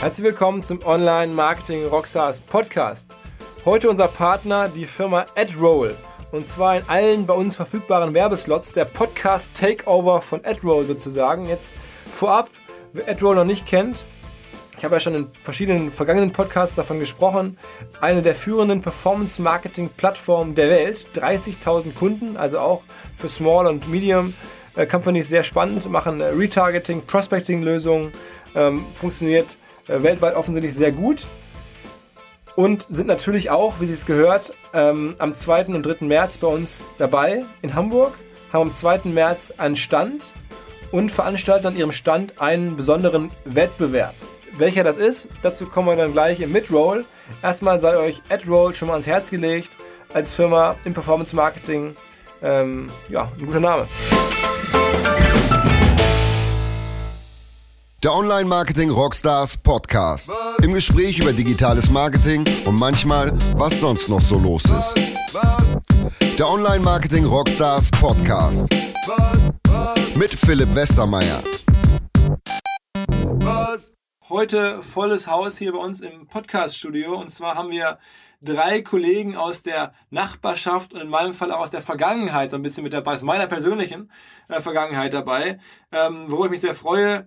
Herzlich willkommen zum Online Marketing Rockstars Podcast. Heute unser Partner, die Firma AdRoll. Und zwar in allen bei uns verfügbaren Werbeslots, der Podcast Takeover von AdRoll sozusagen. Jetzt vorab, wer AdRoll noch nicht kennt, ich habe ja schon in verschiedenen vergangenen Podcasts davon gesprochen. Eine der führenden Performance-Marketing-Plattformen der Welt. 30.000 Kunden, also auch für Small und Medium äh, Companies sehr spannend. Machen äh, Retargeting, Prospecting-Lösungen. Ähm, funktioniert weltweit offensichtlich sehr gut. Und sind natürlich auch, wie Sie es gehört, ähm, am 2. und 3. März bei uns dabei in Hamburg. Haben am 2. März einen Stand und veranstalten an ihrem Stand einen besonderen Wettbewerb. Welcher das ist, dazu kommen wir dann gleich im Midroll. Erstmal sei euch AdRoll schon mal ans Herz gelegt als Firma im Performance Marketing. Ähm, ja, ein guter Name. Der Online Marketing Rockstars Podcast. Im Gespräch über digitales Marketing und manchmal, was sonst noch so los ist. Der Online Marketing Rockstars Podcast. Mit Philipp Westermeier. Heute volles Haus hier bei uns im Podcast-Studio. Und zwar haben wir drei Kollegen aus der Nachbarschaft und in meinem Fall auch aus der Vergangenheit so ein bisschen mit dabei, aus meiner persönlichen äh, Vergangenheit dabei, ähm, worüber ich mich sehr freue.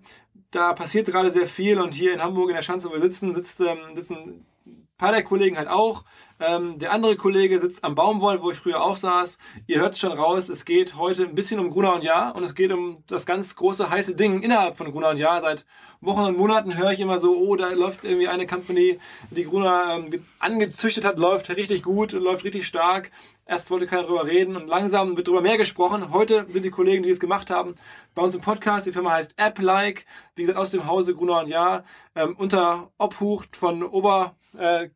Da passiert gerade sehr viel und hier in Hamburg in der Schanze, wo wir sitzen, sitzt, ähm, sitzen ein paar der Kollegen halt auch. Ähm, der andere Kollege sitzt am Baumwoll, wo ich früher auch saß. Ihr hört es schon raus, es geht heute ein bisschen um Gruner und Jahr und es geht um das ganz große heiße Ding innerhalb von Gruner und Jahr. Seit Wochen und Monaten höre ich immer so, oh, da läuft irgendwie eine Company, die Gruner ähm, angezüchtet hat, läuft richtig gut, läuft richtig stark. Erst wollte keiner drüber reden und langsam wird darüber mehr gesprochen. Heute sind die Kollegen, die es gemacht haben, bei uns im Podcast. Die Firma heißt AppLike, wie gesagt, aus dem Hause Gruner und Jahr, ähm, unter Obhut von Obergärtner äh,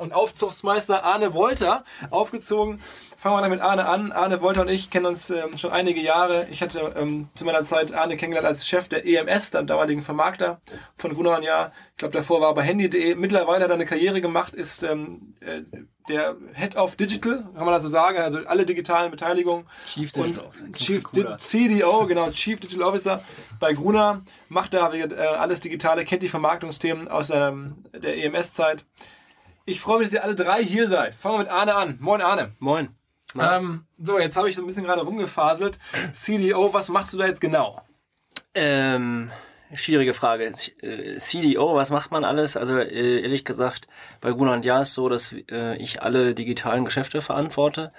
und Aufzugsmeister Arne Wolter aufgezogen. Fangen wir dann mit Arne an. Arne Wolter und ich kennen uns ähm, schon einige Jahre. Ich hatte ähm, zu meiner Zeit Arne kennengelernt als Chef der EMS, dem damaligen Vermarkter von Gruner und Jahr. Ich glaube, davor war er bei Handy.de. Mittlerweile hat er eine Karriere gemacht, ist ähm, äh, der Head of Digital, kann man also sagen, also alle digitalen Beteiligungen. Chief Digital Officer. Chief Di CDO, genau, Chief Digital Officer bei Gruner, macht da äh, alles Digitale, kennt die Vermarktungsthemen aus ähm, der EMS-Zeit. Ich freue mich, dass ihr alle drei hier seid. Fangen wir mit Arne an. Moin Arne. Moin. Ähm, so, jetzt habe ich so ein bisschen gerade rumgefaselt. CDO, was machst du da jetzt genau? Ähm, schwierige Frage. Äh, CDO, was macht man alles? Also äh, ehrlich gesagt, bei Gruner und Jahr ist so, dass äh, ich alle digitalen Geschäfte verantworte.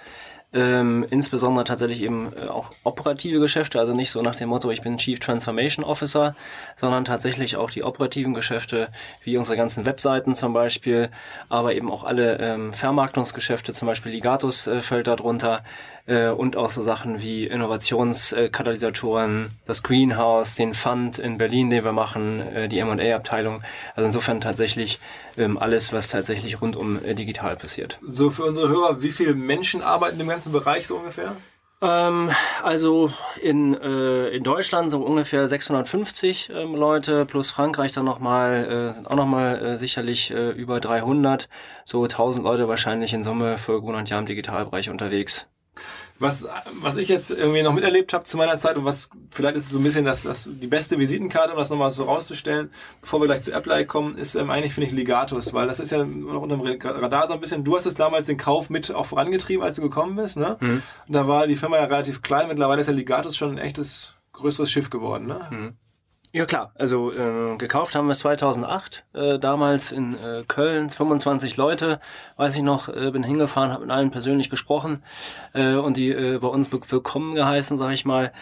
Ähm, insbesondere tatsächlich eben äh, auch operative Geschäfte, also nicht so nach dem Motto, ich bin Chief Transformation Officer, sondern tatsächlich auch die operativen Geschäfte, wie unsere ganzen Webseiten zum Beispiel, aber eben auch alle ähm, Vermarktungsgeschäfte, zum Beispiel Ligatus äh, fällt darunter äh, und auch so Sachen wie Innovationskatalysatoren, das Greenhouse, den Fund in Berlin, den wir machen, äh, die M&A-Abteilung. Also insofern tatsächlich ähm, alles, was tatsächlich rund um äh, digital passiert. So für unsere Hörer, wie viele Menschen arbeiten im ganzen Bereich so ungefähr? Ähm, also in, äh, in Deutschland so ungefähr 650 ähm, Leute plus Frankreich dann nochmal, äh, sind auch nochmal äh, sicherlich äh, über 300, so 1000 Leute wahrscheinlich in Summe für Gunnar und im Digitalbereich unterwegs. Was, was ich jetzt irgendwie noch miterlebt habe zu meiner Zeit und was vielleicht ist es so ein bisschen das, das die beste Visitenkarte, um das nochmal so rauszustellen, bevor wir gleich zu Apply kommen, ist ähm, eigentlich, finde ich, Legatus, weil das ist ja noch unter dem Radar so ein bisschen. Du hast es damals den Kauf mit auch vorangetrieben, als du gekommen bist, ne? Mhm. Da war die Firma ja relativ klein, mittlerweile ist ja Legatus schon ein echtes größeres Schiff geworden, ne? Mhm. Ja klar, also äh, gekauft haben wir es 2008, äh, damals in äh, Köln, 25 Leute, weiß ich noch, äh, bin hingefahren, habe mit allen persönlich gesprochen äh, und die äh, bei uns willkommen geheißen, sag ich mal.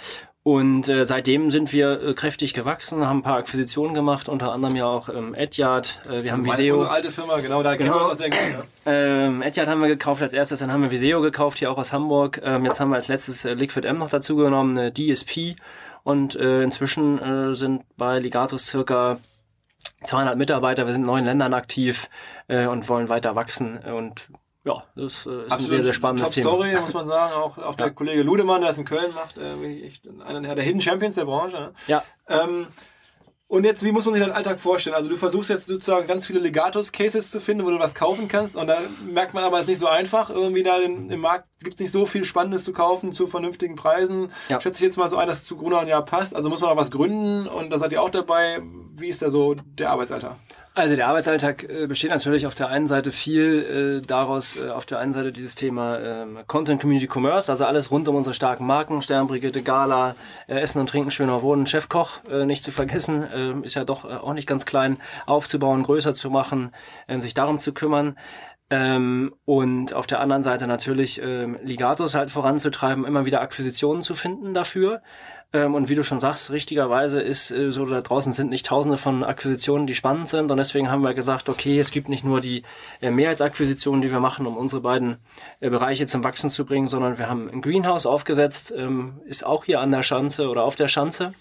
Und äh, seitdem sind wir äh, kräftig gewachsen, haben ein paar Akquisitionen gemacht, unter anderem ja auch ähm, Edyard, äh, wir haben also Viseo. Unsere alte Firma, genau, da genau. kennen wir sehr gut. Ja. Ähm, Edyard haben wir gekauft als erstes, dann haben wir Viseo gekauft, hier auch aus Hamburg. Ähm, jetzt haben wir als letztes äh, Liquid M noch dazu genommen, eine DSP und äh, inzwischen äh, sind bei Ligatus circa 200 Mitarbeiter. Wir sind in neun Ländern aktiv äh, und wollen weiter wachsen. Und ja, das äh, ist Absolut ein sehr, sehr spannendes Top Thema. Story, muss man sagen. Auch, auch der ja. Kollege Ludemann, der das in Köln macht, äh, einer der Hidden Champions der Branche. Ne? Ja. Ähm, und jetzt, wie muss man sich deinen Alltag vorstellen? Also du versuchst jetzt sozusagen ganz viele Legatus-Cases zu finden, wo du was kaufen kannst. Und da merkt man aber, es ist nicht so einfach. Irgendwie da im, Markt gibt es nicht so viel Spannendes zu kaufen zu vernünftigen Preisen. Ja. Schätze ich jetzt mal so ein, dass es zu Gruner und Jahr passt. Also muss man auch was gründen und da seid ihr auch dabei. Wie ist da so der Arbeitsalltag? Also der Arbeitsalltag äh, besteht natürlich auf der einen Seite viel äh, daraus, äh, auf der einen Seite dieses Thema äh, Content Community Commerce, also alles rund um unsere starken Marken, Sternbrigitte, Gala, äh, Essen und Trinken, schöner Wohnen, Chefkoch, äh, nicht zu vergessen, äh, ist ja doch äh, auch nicht ganz klein, aufzubauen, größer zu machen, äh, sich darum zu kümmern. Ähm, und auf der anderen Seite natürlich ähm, Ligatos halt voranzutreiben, immer wieder Akquisitionen zu finden dafür. Ähm, und wie du schon sagst, richtigerweise ist äh, so, da draußen sind nicht tausende von Akquisitionen, die spannend sind. Und deswegen haben wir gesagt, okay, es gibt nicht nur die äh, Mehrheitsakquisitionen, die wir machen, um unsere beiden äh, Bereiche zum Wachsen zu bringen, sondern wir haben ein Greenhouse aufgesetzt, ähm, ist auch hier an der Schanze oder auf der Schanze.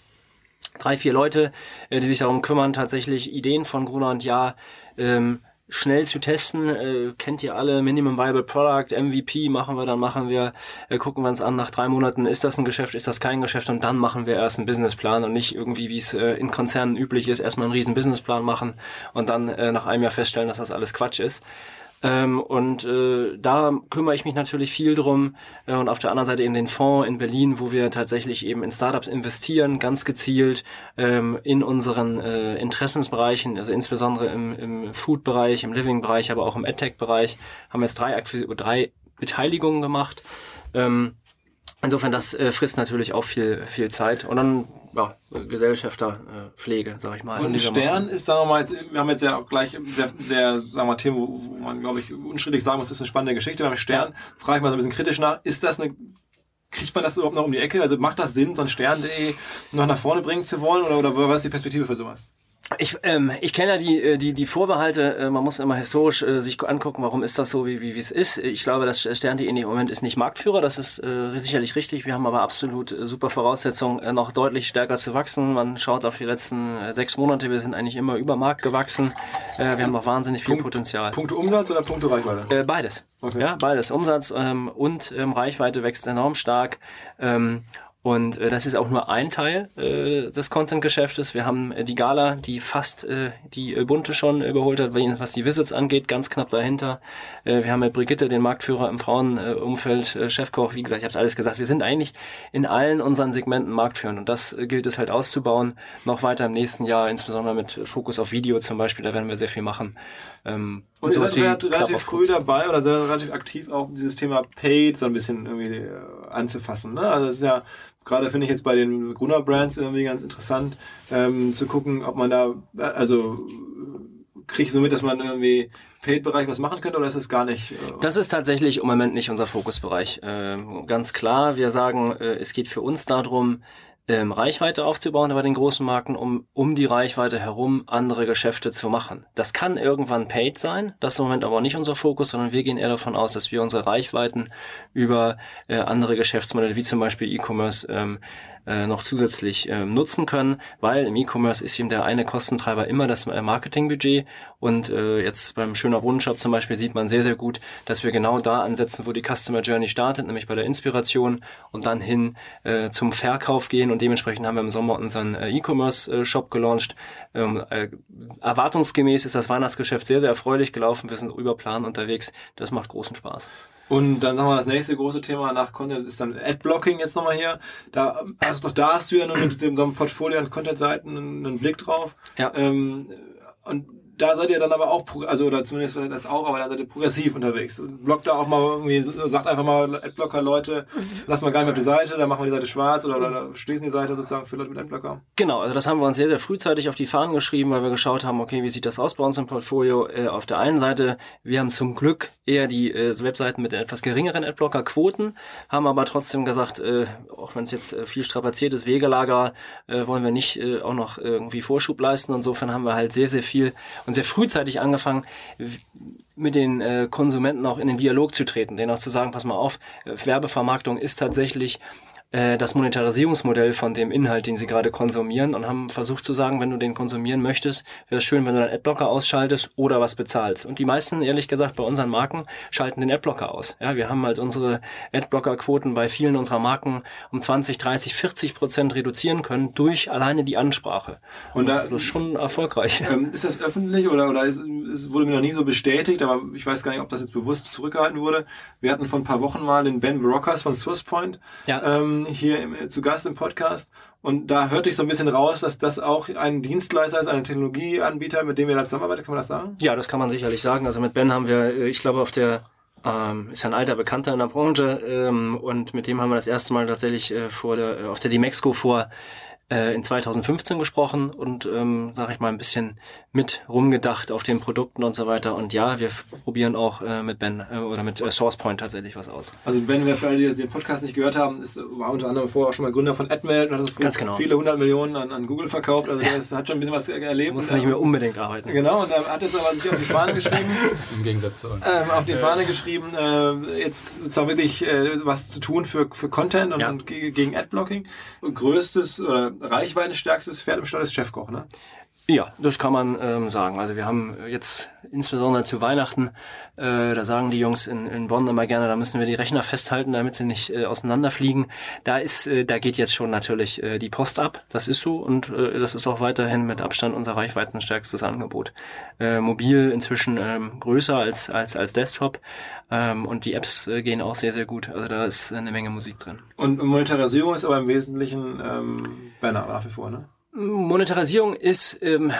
Drei, vier Leute, die sich darum kümmern, tatsächlich Ideen von Gruner und Ja ähm, schnell zu testen. Äh, kennt ihr alle Minimum Viable Product, MVP machen wir, dann machen wir, äh, gucken wir uns an, nach drei Monaten ist das ein Geschäft, ist das kein Geschäft und dann machen wir erst einen Businessplan und nicht irgendwie, wie es äh, in Konzernen üblich ist, erstmal einen riesen Businessplan machen und dann äh, nach einem Jahr feststellen, dass das alles Quatsch ist. Ähm, und äh, da kümmere ich mich natürlich viel drum. Äh, und auf der anderen Seite eben den Fonds in Berlin, wo wir tatsächlich eben in Startups investieren, ganz gezielt ähm, in unseren äh, Interessensbereichen, also insbesondere im, im Food-Bereich, im Living-Bereich, aber auch im AdTech-Bereich, haben wir jetzt drei, Akquis drei Beteiligungen gemacht. Ähm, insofern, das äh, frisst natürlich auch viel, viel Zeit. Und dann ja, Gesellschafterpflege, äh, sag ich mal. Und ein Stern ist, sagen wir mal, jetzt, wir haben jetzt ja auch gleich sehr, sehr sagen wir mal, Themen, wo, wo man, glaube ich, unstrittig sagen muss, das ist eine spannende Geschichte. Beim Stern frage ich mal so ein bisschen kritisch nach, ist das eine kriegt man das überhaupt noch um die Ecke? Also macht das Sinn, so ein Stern.de noch nach vorne bringen zu wollen? Oder, oder was ist die Perspektive für sowas? Ich, ähm, ich kenne ja die, äh, die, die Vorbehalte, äh, man muss immer historisch äh, sich angucken, warum ist das so, wie, wie, es ist. Ich glaube, das Stern.de in dem Moment ist nicht Marktführer, das ist äh, sicherlich richtig. Wir haben aber absolut äh, super Voraussetzungen, äh, noch deutlich stärker zu wachsen. Man schaut auf die letzten äh, sechs Monate, wir sind eigentlich immer über Markt gewachsen. Äh, wir haben noch wahnsinnig viel Punkt, Potenzial. Punkte Umsatz oder Punkte Reichweite? Äh, beides. Okay. Ja, beides. Umsatz ähm, und ähm, Reichweite wächst enorm stark. Ähm, und äh, das ist auch nur ein Teil äh, des Content-Geschäftes. Wir haben äh, die Gala, die fast äh, die äh, Bunte schon überholt hat, was die Visits angeht, ganz knapp dahinter. Äh, wir haben mit Brigitte den Marktführer im Frauenumfeld, äh, Chefkoch, wie gesagt, ich habe alles gesagt. Wir sind eigentlich in allen unseren Segmenten marktführend und das äh, gilt es halt auszubauen, noch weiter im nächsten Jahr, insbesondere mit Fokus auf Video zum Beispiel, da werden wir sehr viel machen. Ähm, und, und ihr seid relativ früh dabei oder sehr relativ aktiv auch dieses Thema Paid so ein bisschen irgendwie äh, anzufassen. Ne? Also es ist ja gerade finde ich jetzt bei den Gruner Brands irgendwie ganz interessant ähm, zu gucken, ob man da, also kriege ich so mit, dass man irgendwie Paid-Bereich was machen könnte oder ist es gar nicht? Äh das ist tatsächlich im Moment nicht unser Fokusbereich. Äh, ganz klar, wir sagen, äh, es geht für uns darum, ähm, Reichweite aufzubauen bei den großen Marken, um um die Reichweite herum andere Geschäfte zu machen. Das kann irgendwann paid sein, das ist im Moment aber nicht unser Fokus, sondern wir gehen eher davon aus, dass wir unsere Reichweiten über äh, andere Geschäftsmodelle wie zum Beispiel E-Commerce ähm, äh, noch zusätzlich ähm, nutzen können, weil im E-Commerce ist eben der eine Kostentreiber immer das äh, Marketingbudget und äh, jetzt beim Schöner Wohnshop zum Beispiel sieht man sehr, sehr gut, dass wir genau da ansetzen, wo die Customer Journey startet, nämlich bei der Inspiration und dann hin äh, zum Verkauf gehen und dementsprechend haben wir im Sommer unseren äh, E-Commerce-Shop gelauncht. Ähm, äh, erwartungsgemäß ist das Weihnachtsgeschäft sehr, sehr erfreulich gelaufen, wir sind über Plan unterwegs, das macht großen Spaß. Und dann wir das nächste große Thema nach Content ist dann Adblocking jetzt nochmal hier. Da, also doch da hast du ja nur mit dem, so einem Portfolio an Content-Seiten einen, einen Blick drauf. Ja. Ähm, und da seid ihr dann aber auch, also oder zumindest das auch, aber dann seid ihr progressiv unterwegs. Blockt da auch mal irgendwie, sagt einfach mal Adblocker Leute, lassen wir gar nicht mehr auf die Seite, dann machen wir die Seite schwarz oder, oder schließen die Seite sozusagen für Leute mit Adblocker. Genau, also das haben wir uns sehr, sehr frühzeitig auf die Fahnen geschrieben, weil wir geschaut haben, okay, wie sieht das aus bei uns im Portfolio? Äh, auf der einen Seite, wir haben zum Glück eher die äh, Webseiten mit etwas geringeren Adblocker-Quoten, haben aber trotzdem gesagt, äh, auch wenn es jetzt äh, viel strapaziert ist, Wegelager, äh, wollen wir nicht äh, auch noch irgendwie Vorschub leisten. Insofern haben wir halt sehr, sehr viel und sehr frühzeitig angefangen, mit den äh, Konsumenten auch in den Dialog zu treten, denen auch zu sagen, pass mal auf, äh, Werbevermarktung ist tatsächlich äh, das Monetarisierungsmodell von dem Inhalt, den sie gerade konsumieren und haben versucht zu sagen, wenn du den konsumieren möchtest, wäre es schön, wenn du deinen Adblocker ausschaltest oder was bezahlst. Und die meisten, ehrlich gesagt, bei unseren Marken schalten den Adblocker aus. Ja, wir haben halt unsere Adblocker-Quoten bei vielen unserer Marken um 20, 30, 40 Prozent reduzieren können durch alleine die Ansprache. Und da, das ist schon erfolgreich. Ähm, ist das öffentlich oder, oder ist, es wurde mir noch nie so bestätigt, aber ich weiß gar nicht, ob das jetzt bewusst zurückgehalten wurde. Wir hatten vor ein paar Wochen mal den Ben Brockers von SourcePoint. Ja. Ähm, hier im, zu Gast im Podcast. Und da hörte ich so ein bisschen raus, dass das auch ein Dienstleister ist, ein Technologieanbieter, mit dem wir da zusammenarbeiten. Kann man das sagen? Ja, das kann man sicherlich sagen. Also mit Ben haben wir, äh, ich glaube, auf der ähm, ist ein alter Bekannter in der Branche ähm, und mit dem haben wir das erste Mal tatsächlich äh, vor der, äh, auf der Dimexco vor äh, in 2015 gesprochen und, ähm, sage ich mal, ein bisschen mit rumgedacht auf den Produkten und so weiter. Und ja, wir probieren auch äh, mit Ben äh, oder mit äh, SourcePoint tatsächlich was aus. Also Ben, wer für alle, die den Podcast nicht gehört haben, ist, war unter anderem vorher auch schon mal Gründer von AdMail und hat das Ganz genau. viele hundert Millionen an, an Google verkauft. Also der ist, hat schon ein bisschen was erlebt. Muss Und, nicht mehr unbedingt arbeiten. Genau, und er hat jetzt aber sich auf die Fahne geschrieben, Im Gegensatz zu uns. ähm, auf die Fahne geschrieben, äh, jetzt sozusagen wirklich äh, was zu tun für, für Content und, Ja. und ge- gegen Adblocking. Und größtes oder reichweitenstärkstes Pferd im Stall ist Chefkoch, ne? Ja, das kann man ähm, sagen. Also wir haben jetzt insbesondere zu Weihnachten, äh, da sagen die Jungs in, in Bonn immer gerne, da müssen wir die Rechner festhalten, damit sie nicht äh, auseinanderfliegen. Da ist, äh, da geht jetzt schon natürlich äh, die Post ab. Das ist so und äh, das ist auch weiterhin mit Abstand unser reichweitenstärkstes Angebot. Äh, mobil inzwischen ähm, größer als als als Desktop ähm, und die Apps äh, gehen auch sehr sehr gut. Also da ist eine Menge Musik drin. Und Monetarisierung ist aber im Wesentlichen ähm, Banner nach wie vor, ne? Monetarisierung ist, ähm,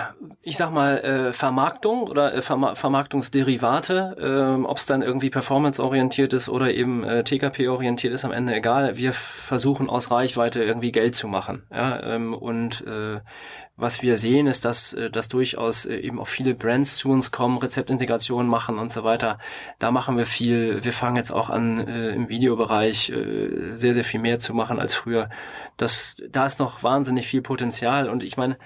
ich sag mal, äh, Vermarktung oder äh, Verma Vermarktungsderivate. Ähm, Ob es dann irgendwie performanceorientiert ist oder eben äh, TKP-orientiert ist, am Ende egal. Wir versuchen aus Reichweite irgendwie Geld zu machen. Ja? Ähm, und äh, was wir sehen, ist, dass, äh, dass durchaus äh, eben auch viele Brands zu uns kommen, Rezeptintegrationen machen und so weiter. Da machen wir viel. Wir fangen jetzt auch an, äh, im Videobereich äh, sehr, sehr viel mehr zu machen als früher. Das, da ist noch wahnsinnig viel Potenzial. Und ich meine,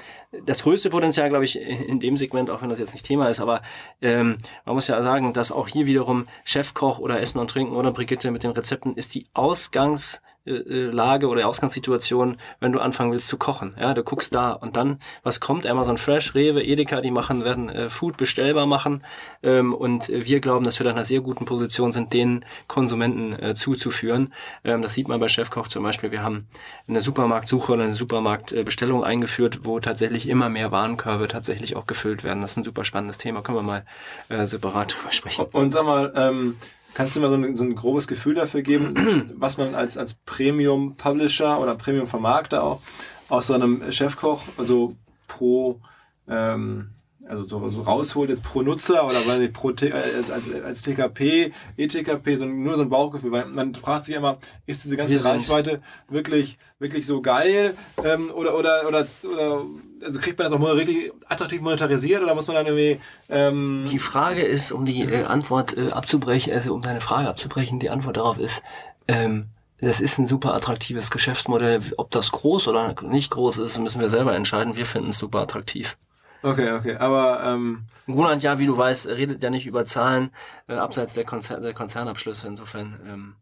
das größte Potenzial, glaube ich, in dem Segment, auch wenn das jetzt nicht Thema ist, aber ähm, man muss ja sagen, dass auch hier wiederum Chefkoch oder Essen und Trinken oder Brigitte mit den Rezepten ist die Ausgangs äh, Lage oder Ausgangssituation, wenn du anfangen willst zu kochen. Ja, du guckst da und dann, was kommt? Amazon Fresh, Rewe, Edeka, die machen, werden äh, Food bestellbar machen. Ähm, und äh, wir glauben, dass wir da in einer sehr guten Position sind, den Konsumenten äh, zuzuführen. Ähm, das sieht man bei Chefkoch zum Beispiel. Wir haben eine Supermarktsuche oder eine Supermarktbestellung eingeführt, wo tatsächlich immer mehr Warenkörbe tatsächlich auch gefüllt werden. Das ist ein super spannendes Thema. Können wir mal äh, separat drüber sprechen. Und sag mal, ähm, kannst du mir so ein, so ein grobes Gefühl dafür geben, was man als, als Premium-Publisher oder Premium-Vermarkter auch aus so einem Chefkoch, also pro, ähm, also so, so rausholt jetzt pro Nutzer oder weil pro äh, als, als, als TKP, ETKP, so, nur so ein Bauchgefühl, weil man fragt sich immer, ist diese ganze Wir sind- Reichweite wirklich, wirklich so geil ähm, oder, oder, oder, oder, also kriegt man das auch mal richtig attraktiv monetarisiert oder muss man dann irgendwie, ähm, Die Frage ist, um die äh, Antwort äh, abzubrechen, also um deine Frage abzubrechen, die Antwort darauf ist, ähm, das ist ein super attraktives Geschäftsmodell. Ob das groß oder nicht groß ist, müssen wir selber entscheiden. Wir finden es super attraktiv. Okay, okay, aber, ähm, Gunnar, ja, wie du weißt, redet ja nicht über Zahlen äh, abseits der, Konzer der Konzernabschlüsse. Insofern, ähm,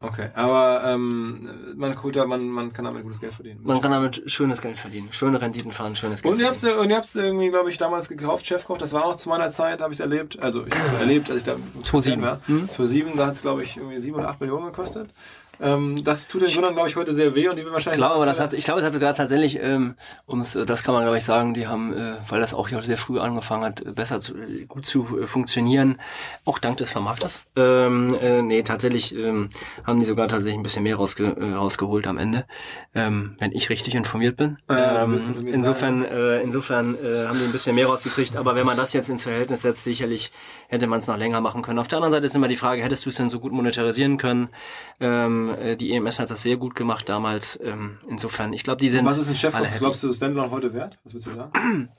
Okay, aber ähm, man, gut, man, man kann damit gutes Geld verdienen. man kann damit schönes Geld verdienen. Schöne Renditen fahren, schönes Geld und ihr habt verdienen. und ihr habt's irgendwie, glaube ich, damals gekauft, Chefkoch. Das war auch zu meiner Zeit, habe ich erlebt. Also ich habe erlebt, als ich da 2007. war. Mhm. 2007, da hat es, glaube ich, irgendwie 7 oder 8 Millionen gekostet. Ähm, das tut den Gründern, glaube ich, heute sehr weh und die will Ich wahrscheinlich. glaube, aber das hat, ich glaube, es hat sogar tatsächlich, ähm, ums, äh, das kann man glaube ich sagen, die haben, äh, weil das auch ja sehr früh angefangen hat, äh, besser zu, äh, gut zu äh, funktionieren, auch dank des Vermarkters. Ähm, äh, nee, tatsächlich ähm, haben die sogar tatsächlich ein bisschen mehr rausge äh, rausgeholt am Ende, ähm, wenn ich richtig informiert bin. Du ähm, insofern, äh, insofern äh, haben die ein bisschen mehr rausgekriegt, aber wenn man das jetzt ins Verhältnis setzt, sicherlich hätte man es noch länger machen können. Auf der anderen Seite ist immer die Frage, hättest du es denn so gut monetarisieren können? Ähm, äh, die EMS hat das sehr gut gemacht damals. Ähm, insofern, ich glaube, die sind Was ist ein Chefkoch? glaubst du, ist Standalone heute wert? Was würdest du sagen?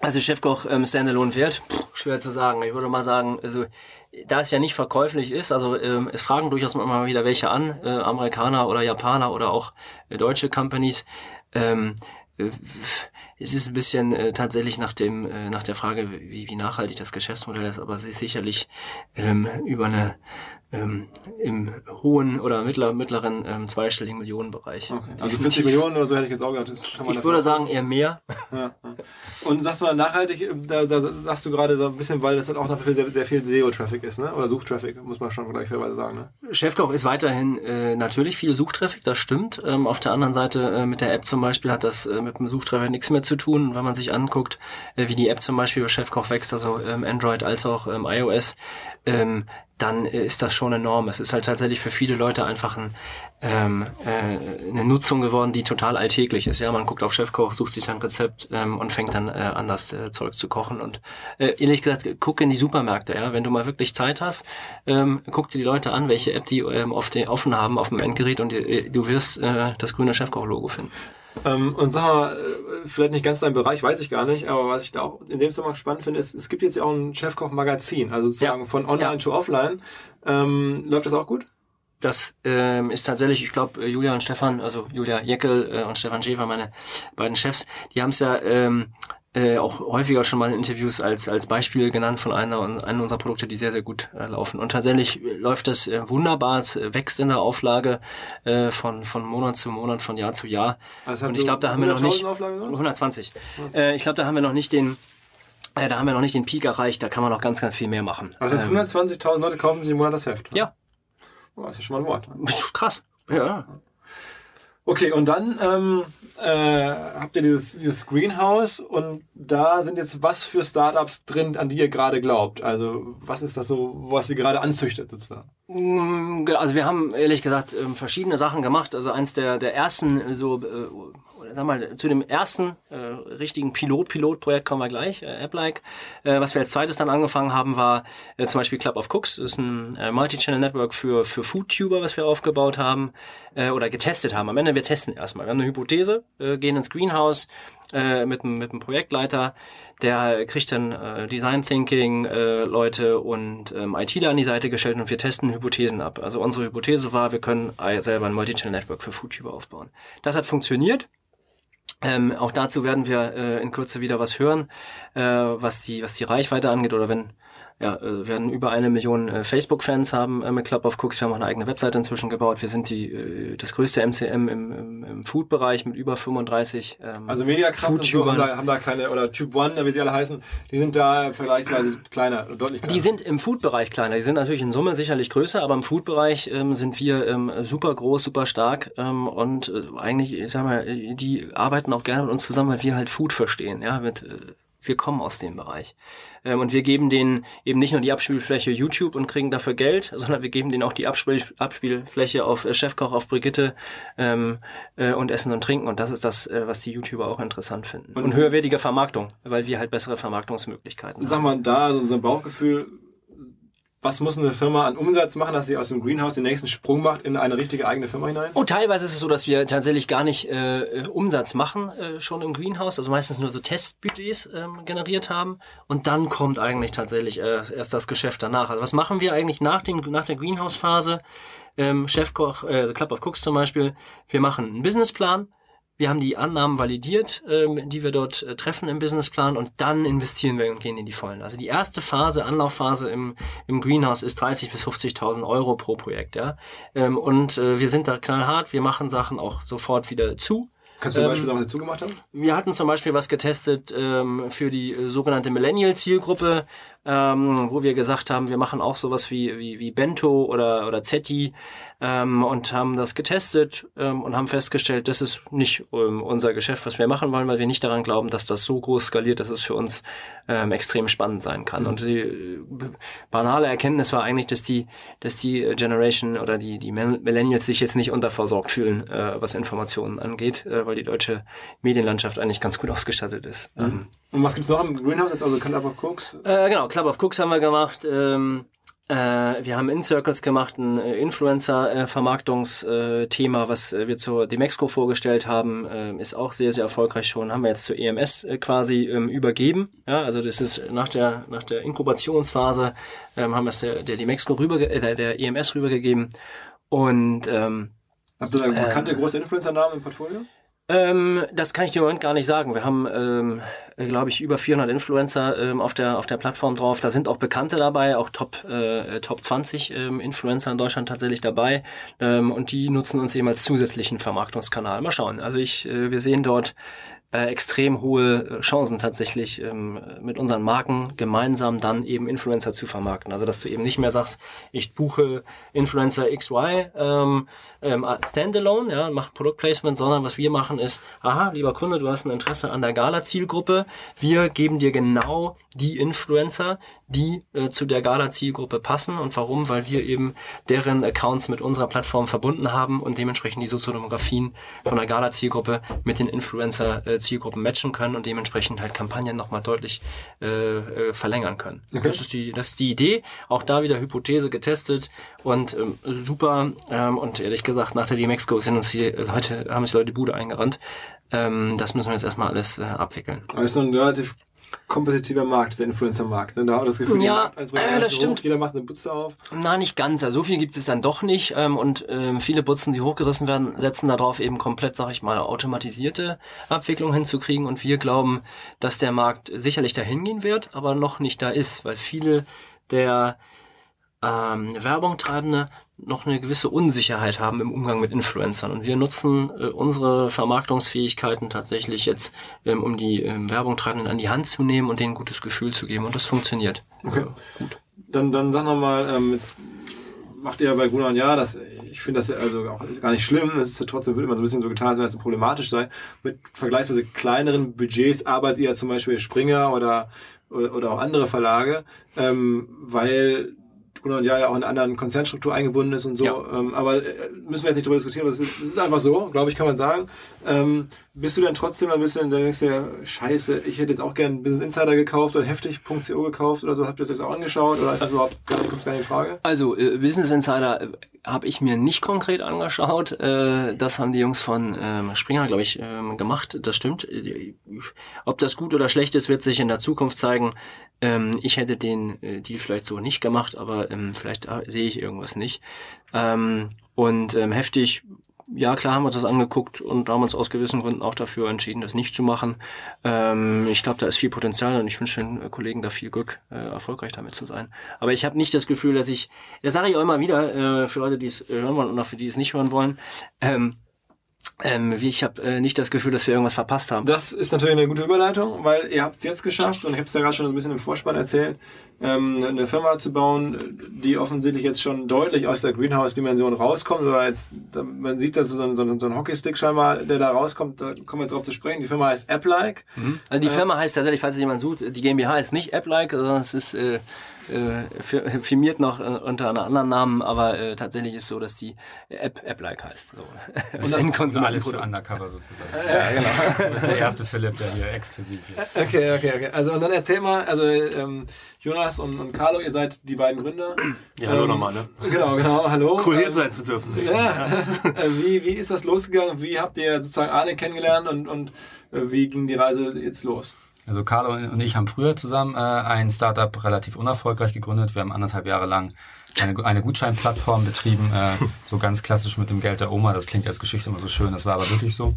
Also Chefkoch ähm, Standalone Wert, Puh, schwer zu sagen. Ich würde mal sagen, also da es ja nicht verkäuflich ist, also ähm, es fragen durchaus immer wieder welche an, äh, Amerikaner oder Japaner oder auch äh, deutsche Companies. Ähm, äh, es ist ein bisschen äh, tatsächlich nach dem äh, nach der Frage, wie, wie nachhaltig das Geschäftsmodell ist, aber es ist sicherlich ähm, über eine ähm, im hohen oder mittler, mittleren ähm, zweistelligen Millionenbereich. Okay. Also 40 Millionen oder so hätte ich jetzt auch gedacht. Das kann man Ich würde sagen eher mehr. Ja, ja. Und sagst du mal, nachhaltig, da, da sagst du gerade so ein bisschen, weil das dann auch dafür sehr, sehr viel SEO-Traffic ist, ne? Oder Suchtraffic, muss man schon gleich fairerweise sagen, ne? Chefkoch ist weiterhin äh, natürlich viel Suchtraffic, das stimmt. Ähm, auf der anderen Seite äh, mit der App zum Beispiel hat das äh, mit dem Suchtraffic nichts mehr zu tun. Wenn man sich anguckt, äh, wie die App zum Beispiel bei Chefkoch wächst, also ähm, Android als auch ähm, iOS, ähm, dann äh, ist das schon enorm. Es ist halt tatsächlich für viele Leute einfach ein, ähm, äh, eine Nutzung geworden, die total alltäglich ist. Ja, man guckt auf Chefkoch, sucht sich ein Rezept ähm, und fängt dann äh, an, das äh, Zeug zu kochen. Und äh, ehrlich gesagt, guck in die Supermärkte. Ja, wenn du mal wirklich Zeit hast, ähm, guck dir die Leute an, welche App die ähm, auf den, offen haben auf dem Endgerät und äh, du wirst äh, das grüne Chefkoch-Logo finden. Ähm, und sag mal, äh, vielleicht nicht ganz dein Bereich, weiß ich gar nicht, aber was ich da auch in dem Zusammenhang spannend finde, ist, es gibt jetzt ja auch ein Chefkoch-Magazin, also sozusagen ja. von online ja. to offline. Ähm, läuft das auch gut? Das ähm, ist tatsächlich, ich glaube, äh, Julia und Stefan, also Julia Jeckel äh, und Stefan Schäfer, meine beiden Chefs, die haben es ja ähm, äh, auch häufiger schon mal in Interviews als, als Beispiel genannt von einer, einer unserer Produkte, die sehr, sehr gut äh, laufen. Und tatsächlich läuft das äh, wunderbar, es wächst in der Auflage äh, von, von Monat zu Monat, von Jahr zu Jahr. Also und ich glaube, da haben wir noch nicht 120. Äh, ich glaube, da haben wir noch nicht den äh, da haben wir noch nicht den Peak erreicht, da kann man noch ganz, ganz viel mehr machen. Also ähm, 120.000 Leute kaufen sich im Monat das Heft? Ja. Oh, das ist schon mal ein Wort. Krass. Ja. Okay, und dann ähm, äh, habt ihr dieses, dieses Greenhouse und da sind jetzt was für Startups drin, an die ihr gerade glaubt? Also was ist das so, was ihr gerade anzüchtet sozusagen? Mm, also wir haben ehrlich gesagt ähm, verschiedene Sachen gemacht. Also eins der, der ersten äh, so äh, sag mal, zu dem ersten äh, richtigen Pilot-Pilot-Projekt kommen wir gleich, äh, App-like. Äh, was wir als zweites dann angefangen haben, war äh, zum Beispiel Club of Cooks. Das ist ein äh, Multi-Channel-Network für, für Food-Tuber, was wir aufgebaut haben äh, oder getestet haben. Am Ende, wir testen erstmal. Wir haben eine Hypothese, äh, gehen ins Greenhouse äh, mit, mit einem Projektleiter, der kriegt dann äh, Design Thinking äh, Leute und ähm, ITler an die Seite gestellt und wir testen Hypothesen ab. Also unsere Hypothese war, wir können selber ein Multi-Channel-Network für Food-Tuber aufbauen. Das hat funktioniert. Ähm, auch dazu werden wir äh, in Kürze wieder was hören, äh, was die was die Reichweite angeht oder wenn ja, äh, werden über eine Million äh, Facebook-Fans haben äh, mit Club of Cooks. Wir haben auch eine eigene Webseite inzwischen gebaut. Wir sind die äh, das größte MCM im, im, im Food-Bereich mit über 35 ähm, Also Mediakraft und so haben da, haben da keine, oder Type One, wie sie alle heißen, die sind da vergleichsweise kleiner, deutlich kleiner. Die sind im Food-Bereich kleiner. Die sind natürlich in Summe sicherlich größer, aber im Food-Bereich ähm, sind wir ähm, super groß, super stark ähm, und äh, eigentlich, ich sag mal, die arbeiten auch gerne mit uns zusammen, weil wir halt Food verstehen, ja, mit äh, wir kommen aus dem Bereich. Ähm, und wir geben denen eben nicht nur die Abspielfläche YouTube und kriegen dafür Geld, sondern wir geben denen auch die Abspiel Abspielfläche auf äh, Chefkoch, auf Brigitte ähm, äh, und Essen und Trinken. Und das ist das, äh, was die YouTuber auch interessant finden. Und, und höherwertige Vermarktung, weil wir halt bessere Vermarktungsmöglichkeiten und haben. Sag mal, da so ein Bauchgefühl, was muss eine Firma an Umsatz machen, dass sie aus dem Greenhouse den nächsten Sprung macht in eine richtige eigene Firma hinein? Und teilweise ist es so, dass wir tatsächlich gar nicht äh, Umsatz machen äh, schon im Greenhouse, also meistens nur so Testbudgets ähm, generiert haben und dann kommt eigentlich tatsächlich äh, erst das Geschäft danach. Also was machen wir eigentlich nach, dem, nach der Greenhouse-Phase? Ähm, Chefkoch, äh, Club of Cooks zum Beispiel, wir machen einen Businessplan, wir haben die Annahmen validiert, ähm, die wir dort äh, treffen im Businessplan und dann investieren wir und gehen in die Vollen. Also die erste Phase, Anlaufphase im, im Greenhouse ist 30 bis 50.000 Euro pro Projekt. Ja? Ähm, und äh, wir sind da knallhart, wir machen Sachen auch sofort wieder zu. Kannst du zum Beispiel sagen, was ihr zugemacht habt? Wir hatten zum Beispiel was getestet ähm, für die äh, sogenannte Millennial-Zielgruppe ähm, wo wir gesagt haben, wir machen auch sowas wie, wie, wie Bento oder, oder Zetti ähm, und haben das getestet ähm, und haben festgestellt, das ist nicht ähm, unser Geschäft, was wir machen wollen, weil wir nicht daran glauben, dass das so groß skaliert, dass es für uns ähm, extrem spannend sein kann. Mhm. Und die äh, banale Erkenntnis war eigentlich, dass die, dass die Generation oder die, die Millennials sich jetzt nicht unterversorgt fühlen, äh, was Informationen angeht, äh, weil die deutsche Medienlandschaft eigentlich ganz gut ausgestattet ist. Mhm. Ähm, und was gibt's noch im Greenhouse jetzt? Also of Cooks? Äh, genau, Club of Cooks haben wir gemacht. Ähm, äh, wir haben In-Circles gemacht, ein äh, Influencer-Vermarktungsthema, äh, was äh, wir zur Demexco vorgestellt haben, äh, ist auch sehr, sehr erfolgreich schon. Haben wir jetzt zur EMS äh, quasi ähm, übergeben. Ja, also das ist nach der, nach der Inkubationsphase ähm, haben wir es der, der Demexco rüber, äh, der, der EMS rübergegeben. Und ähm, Habt ihr da bekannte große Influencer-Namen im Portfolio? Ähm, das kann ich dir im Moment gar nicht sagen. Wir haben, ähm, glaube ich, über 400 Influencer ähm, auf der auf der Plattform drauf. Da sind auch Bekannte dabei, auch Top äh, Top 20 ähm, Influencer in Deutschland tatsächlich dabei. Ähm, und die nutzen uns eben als zusätzlichen Vermarktungskanal. Mal schauen. Also ich, äh, wir sehen dort äh, extrem hohe Chancen tatsächlich ähm, mit unseren Marken gemeinsam dann eben Influencer zu vermarkten. Also dass du eben nicht mehr sagst, ich buche Influencer XY ähm, ähm, standalone, ja, mache Produktplacement, sondern was wir machen ist, aha, lieber Kunde, du hast ein Interesse an der Gala-Zielgruppe, wir geben dir genau die Influencer, die äh, zu der Gala-Zielgruppe passen. Und warum? Weil wir eben deren Accounts mit unserer Plattform verbunden haben und dementsprechend die Soziodemografien von der Gala-Zielgruppe mit den Influencer-Zielgruppen matchen können und dementsprechend halt Kampagnen nochmal deutlich äh, äh, verlängern können. Okay. Das, ist die, das ist die Idee. Auch da wieder Hypothese getestet und ähm, super. Ähm, und ehrlich gesagt, nach der DMX-Go sind uns hier Leute, haben sich Leute die Bude eingerannt. Ähm, das müssen wir jetzt erstmal alles äh, abwickeln. Aber ist noch ein relativ kompetitiver Markt, der Influencer-Markt. Ne? Da hat das Gefühl, ja, jeder, äh, das stimmt. Hoch, jeder macht eine Butze auf. Na, nicht ganz. Also so viel gibt es dann doch nicht. Ähm, und ähm, viele Butzen, die hochgerissen werden, setzen darauf eben komplett, sag ich mal, automatisierte Abwicklung hinzukriegen. Und wir glauben, dass der Markt sicherlich dahin gehen wird, aber noch nicht da ist, weil viele der ähm, Werbung treibende noch eine gewisse Unsicherheit haben im Umgang mit Influencern. Und wir nutzen äh, unsere Vermarktungsfähigkeiten tatsächlich jetzt, ähm, um die ähm, Werbungtreibenden an die Hand zu nehmen und denen ein gutes Gefühl zu geben. Und das funktioniert. Okay. Äh, gut. Dann, dann sag nochmal, ähm, jetzt macht ihr ja bei Gunnar und ja, das, ich finde das ja also auch gar nicht schlimm. Es ist ja trotzdem, wird immer so ein bisschen so getan, als wenn es problematisch sei. Mit vergleichsweise kleineren Budgets arbeitet ihr zum Beispiel Springer oder, oder, oder auch andere Verlage, ähm, weil Gunnar und ja ja auch in anderen Konzernstruktur eingebunden ist und so. Ja. Ähm, aber äh, müssen wir jetzt nicht darüber diskutieren, aber es ist, ist, einfach so, glaube ich, kann man sagen. Ähm, bist du denn trotzdem ein bisschen, dann denkst du ja, scheiße, ich hätte jetzt auch gerne Business Insider gekauft oder heftig.co gekauft oder so. Habt ihr das jetzt auch angeschaut oder ist das überhaupt gar nicht, gar nicht in Frage? Also, äh, Business Insider äh, habe ich mir nicht konkret angeschaut. Äh, das haben die Jungs von ähm, Springer, glaube ich, ähm, gemacht. Das stimmt. Äh, ob das gut oder schlecht ist, wird sich in der Zukunft zeigen. Ähm, ich hätte den äh, Deal vielleicht so nicht gemacht, aber ähm, vielleicht äh, sehe ich irgendwas nicht. Ähm, und ähm, heftig, ja klar haben wir uns das angeguckt und uns aus gewissen Gründen auch dafür entschieden, das nicht zu machen. Ähm, ich glaube, da ist viel Potenzial und ich wünsche den äh, Kollegen da viel Glück, äh, erfolgreich damit zu sein. Aber ich habe nicht das Gefühl, dass ich, das sage ich auch immer wieder, äh, für Leute, die es hören wollen und auch für die es nicht hören wollen, ähm, ähm, ich habe äh, nicht das Gefühl, dass wir irgendwas verpasst haben. Das ist natürlich eine gute Überleitung, weil ihr habt es jetzt geschafft und ich habe es ja gerade schon ein bisschen im Vorspann erzählt, ähm, eine Firma zu bauen, die offensichtlich jetzt schon deutlich aus der Greenhouse-Dimension rauskommt. Oder jetzt, man sieht das so ein, so ein, so ein Hockeystick scheinbar, der da rauskommt, da kommen wir jetzt drauf zu sprechen. Die Firma heißt App-like. Mhm. Also die äh, Firma heißt tatsächlich, falls jemand sucht, die GmbH ist nicht App-like, sondern es ist äh, äh, firmiert noch äh, unter einem anderen Namen, aber äh, tatsächlich ist so, dass die App App-like heißt. So. Und dann kommt so alles für Undercover sozusagen. Ja, genau. Das ist der erste Philipp, der hier exklusiv ist. Okay, okay, okay. Also und dann erzähl mal, also ähm, Jonas und, und Carlo, ihr seid die beiden Gründer. Ja, hallo ähm, nochmal, ne? Genau, genau, hallo. Cool hier ähm, sein zu dürfen. Ja. Äh, wie, wie ist das losgegangen? Wie habt ihr sozusagen Arne kennengelernt und, und äh, wie ging die Reise jetzt los? Also Carlo und ich haben früher zusammen äh, ein Startup relativ unerfolgreich gegründet. Wir haben anderthalb Jahre lang eine, eine Gutscheinplattform betrieben, äh, so ganz klassisch mit dem Geld der Oma. Das klingt als Geschichte immer so schön, das war aber wirklich so.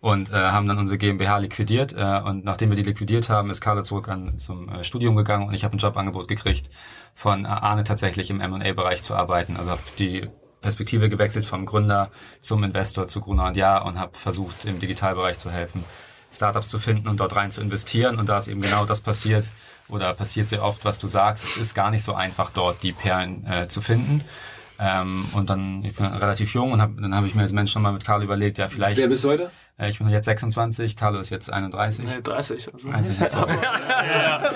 Und äh, haben dann unsere GmbH liquidiert. Äh, und nachdem wir die liquidiert haben, ist Carlo zurück an, zum äh, Studium gegangen und ich habe ein Jobangebot gekriegt, von Arne tatsächlich im M&A-Bereich zu arbeiten. Also habe die Perspektive gewechselt vom Gründer zum Investor zu Gruner und Ja und habe versucht, im Digitalbereich zu helfen Startups zu finden und dort rein zu investieren. Und da ist eben genau das passiert oder passiert sehr oft, was du sagst. Es ist gar nicht so einfach, dort die Perlen äh, zu finden. Ähm, und dann, ich bin relativ jung und hab, dann habe ich mir als Mensch nochmal mit Carlo überlegt, ja vielleicht... Wer bist du heute? Äh, ich bin jetzt 26, Carlo ist jetzt 31. Nee, 30. Also. 30 jetzt ja, ja,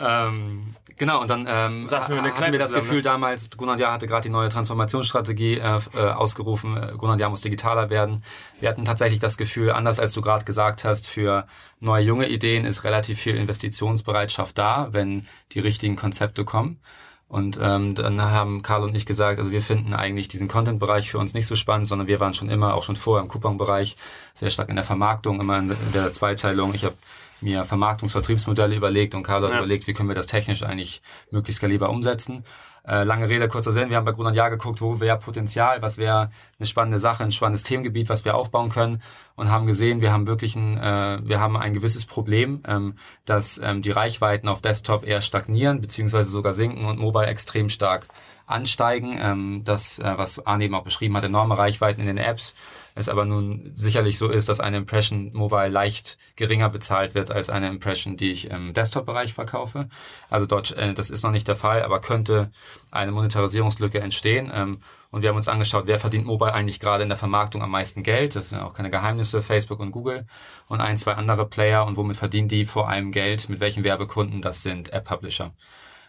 ja. ähm, Genau, und dann ähm, wir hatten wir das Gefühl ne? damals, Gunnar Jahr hatte gerade die neue Transformationsstrategie äh, äh, ausgerufen, äh, Gunnar Jahr muss digitaler werden. Wir hatten tatsächlich das Gefühl, anders als du gerade gesagt hast, für neue junge Ideen ist relativ viel Investitionsbereitschaft da, wenn die richtigen Konzepte kommen. Und ähm, dann haben Karl und ich gesagt, also wir finden eigentlich diesen Content-Bereich für uns nicht so spannend, sondern wir waren schon immer, auch schon vorher im Coupon-Bereich, sehr stark in der Vermarktung, immer in der Zweiteilung. Ich habe mir Vermarktungsvertriebsmodelle überlegt und Carlo hat ja. überlegt, wie können wir das technisch eigentlich möglichst skalierbar umsetzen. Äh, lange Rede, kurzer Sinn. Wir haben bei Grund und Jahr geguckt, wo wäre Potenzial, was wäre eine spannende Sache, ein spannendes Themengebiet, was wir aufbauen können und haben gesehen, wir haben wirklich ein, äh, wir haben ein gewisses Problem, ähm, dass ähm, die Reichweiten auf Desktop eher stagnieren beziehungsweise sogar sinken und Mobile extrem stark ansteigen. Ähm, das, äh, was Arne eben auch beschrieben hat, enorme Reichweiten in den Apps. Es aber nun sicherlich so ist, dass eine Impression mobile leicht geringer bezahlt wird als eine Impression, die ich im Desktop-Bereich verkaufe. Also dort, äh, das ist noch nicht der Fall, aber könnte eine Monetarisierungslücke entstehen. Ähm, und wir haben uns angeschaut, wer verdient mobile eigentlich gerade in der Vermarktung am meisten Geld. Das sind auch keine Geheimnisse, Facebook und Google und ein, zwei andere Player. Und womit verdienen die vor allem Geld? Mit welchen Werbekunden? Das sind App-Publisher.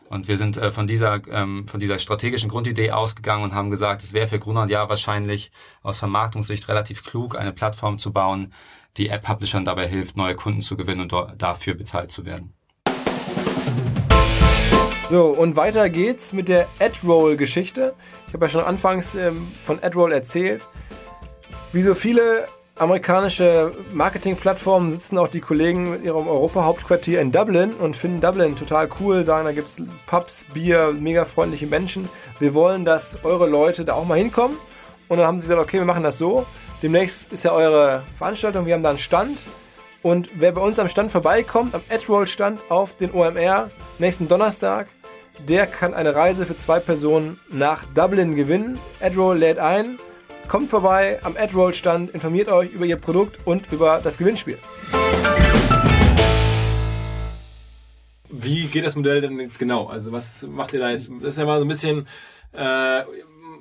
Und wir sind äh, von dieser ähm, von dieser strategischen Grundidee ausgegangen und haben gesagt, es wäre für Gruner und Jahr wahrscheinlich aus Vermarktungssicht relativ klug, eine Plattform zu bauen, die App-Publishern dabei hilft, neue Kunden zu gewinnen und dafür bezahlt zu werden. So, und weiter geht's mit der AdRoll-Geschichte. Ich habe ja schon anfangs ähm, von AdRoll erzählt. Wie so viele amerikanische Marketingplattformen sitzen auch die Kollegen mit ihrem Europa-Hauptquartier in Dublin und finden Dublin total cool, sagen, da gibt es Pubs, Bier, mega freundliche Menschen. Wir wollen, dass eure Leute da auch mal hinkommen. Und dann haben sie gesagt, okay, wir machen das so. Demnächst ist ja eure Veranstaltung, wir haben da einen Stand. Und wer bei uns am Stand vorbeikommt, am AdRoll-Stand auf den OMR, nächsten Donnerstag, der kann eine Reise für zwei Personen nach Dublin gewinnen. AdRoll lädt ein Kommt vorbei am AdRoll-Stand, informiert euch über ihr Produkt und über das Gewinnspiel. Wie geht das Modell denn jetzt genau? Also was macht ihr da jetzt? Das ist ja mal so ein bisschen äh,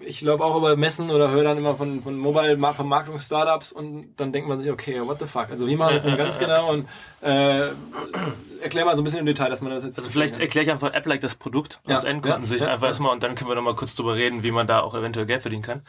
ich laufe auch über Messen oder höre dann immer von, von Mobile-Vermarktungs-Startups und dann denkt man sich, okay, what the fuck? Also wie machen wir das denn ganz genau? Und äh, erklär mal so ein bisschen im Detail, dass man das jetzt... Also vielleicht erkläre ich einfach App-like das Produkt ja. aus Endkundensicht ja. einfach ja. erstmal und dann können wir nochmal kurz drüber reden, wie man da auch eventuell Geld verdienen kann.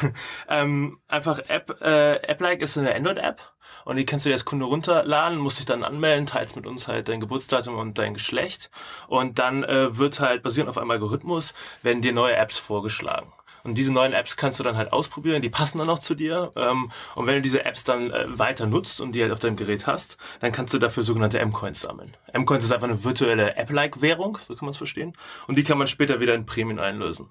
ähm, einfach App, äh, App-like ist eine Android-App und die kannst du dir als Kunde runterladen, musst dich dann anmelden, teilst mit uns halt dein Geburtsdatum und dein Geschlecht und dann äh, wird halt basierend auf einem Algorithmus werden dir neue Apps vorgeschlagen. Und diese neuen Apps kannst du dann halt ausprobieren, die passen dann auch zu dir. Ähm, und wenn du diese Apps dann äh, weiter nutzt und die halt auf deinem Gerät hast, dann kannst du dafür sogenannte M-Coins sammeln. M-Coins ist einfach eine virtuelle App-like-Währung, so kann man es verstehen. Und die kann man später wieder in Prämien einlösen.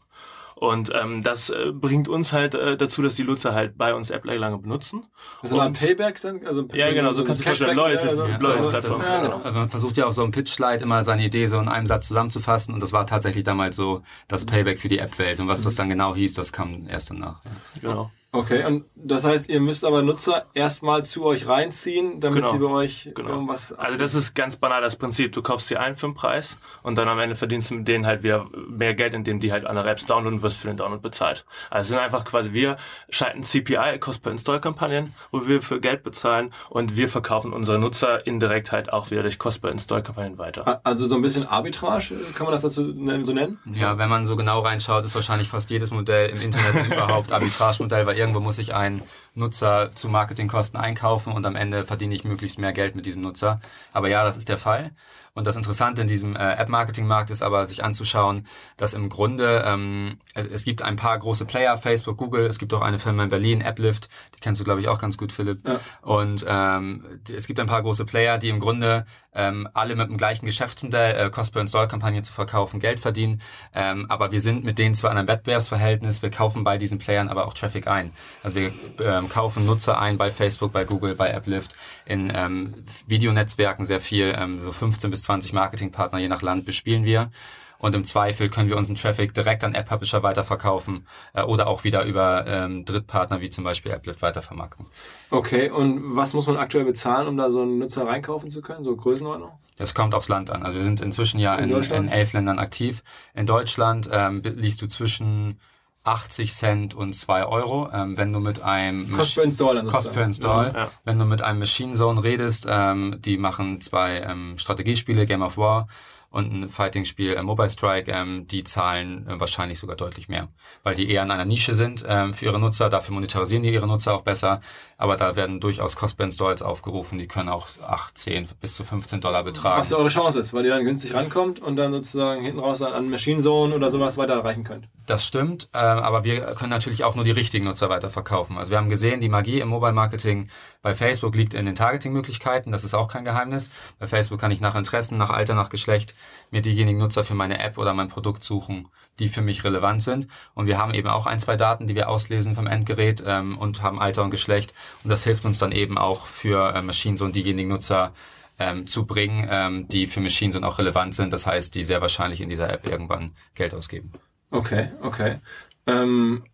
Und ähm, das äh, bringt uns halt äh, dazu, dass die Nutzer halt bei uns AppLay lange benutzen. Also ein Payback dann? Also ja, genau, so kannst du vorstellen, Leute, also, ja, Leute ja, das, ja, genau. Man versucht ja auf so einem Pitch-Slide immer seine Idee so in einem Satz zusammenzufassen und das war tatsächlich damals so das Payback für die App-Welt. Und was das dann genau hieß, das kam erst danach. Genau. Okay, und das heißt, ihr müsst aber Nutzer erstmal zu euch reinziehen, damit genau. sie bei euch genau. irgendwas. Also das ist ganz banal das Prinzip. Du kaufst sie ein für den Preis und dann am Ende verdienst du mit denen halt wieder mehr Geld, indem die halt andere Apps downloaden und wirst für den Download bezahlt. Also es sind einfach quasi wir schalten CPI, Cost per Install Kampagnen, wo wir für Geld bezahlen und wir verkaufen unsere Nutzer indirekt halt auch wieder durch Cost per Install Kampagnen weiter. Also so ein bisschen Arbitrage, kann man das dazu so nennen? Ja, wenn man so genau reinschaut, ist wahrscheinlich fast jedes Modell im Internet überhaupt Arbitrage-Modell, weil irgendwo muss ich ein Nutzer zu Marketingkosten einkaufen und am Ende verdiene ich möglichst mehr Geld mit diesem Nutzer. Aber ja, das ist der Fall. Und das Interessante in diesem äh, App-Marketing-Markt ist aber, sich anzuschauen, dass im Grunde ähm, es gibt ein paar große Player, Facebook, Google, es gibt auch eine Firma in Berlin, Applift, die kennst du, glaube ich, auch ganz gut, Philipp. Ja. Und ähm, es gibt ein paar große Player, die im Grunde ähm, alle mit dem gleichen Geschäftsmodell, äh, Cost-per-Install-Kampagne zu verkaufen, Geld verdienen. Ähm, aber wir sind mit denen zwar in einem Wettbewerbsverhältnis, wir kaufen bei diesen Playern aber auch Traffic ein. Also wir ähm, kaufen Nutzer ein bei Facebook, bei Google, bei Applift, in ähm, Videonetzwerken sehr viel, ähm, so 15 bis 20 Marketingpartner je nach Land bespielen wir. Und im Zweifel können wir unseren Traffic direkt an App-Publisher weiterverkaufen äh, oder auch wieder über ähm, Drittpartner wie zum Beispiel Applet weitervermarkten. Okay, und was muss man aktuell bezahlen, um da so einen Nutzer reinkaufen zu können? So Größenordnung? Das kommt aufs Land an. Also wir sind inzwischen ja in, in, in elf Ländern aktiv. In Deutschland ähm, liest du zwischen 80 Cent und 2 Euro. Ähm, wenn du mit einem Cost per Install, Cost per Install. Ja, ja. Wenn du mit einem Machine Zone redest, ähm, die machen zwei ähm, Strategiespiele, Game of War und ein Fighting-Spiel äh, Mobile Strike, ähm, die zahlen äh, wahrscheinlich sogar deutlich mehr, weil die eher in einer Nische sind ähm, für ihre Nutzer, dafür monetarisieren die ihre Nutzer auch besser, aber da werden durchaus Cost-per-Installs aufgerufen, die können auch 8, 10 bis zu 15 Dollar betragen. Was eure Chance ist, weil ihr dann günstig rankommt und dann sozusagen hinten raus dann an Machine Zone oder sowas weiter erreichen könnt. Das stimmt, äh, aber wir können natürlich auch nur die richtigen Nutzer weiterverkaufen. Also wir haben gesehen, die Magie im Mobile-Marketing bei Facebook liegt in den Targeting-Möglichkeiten, das ist auch kein Geheimnis. Bei Facebook kann ich nach Interessen, nach Alter, nach Geschlecht mir diejenigen Nutzer für meine App oder mein Produkt suchen, die für mich relevant sind. Und wir haben eben auch ein, zwei Daten, die wir auslesen vom Endgerät ähm, und haben Alter und Geschlecht. Und das hilft uns dann eben auch für äh, Machines und diejenigen Nutzer ähm, zu bringen, ähm, die für Machines und auch relevant sind. Das heißt, die sehr wahrscheinlich in dieser App irgendwann Geld ausgeben. Okay, okay. Ähm,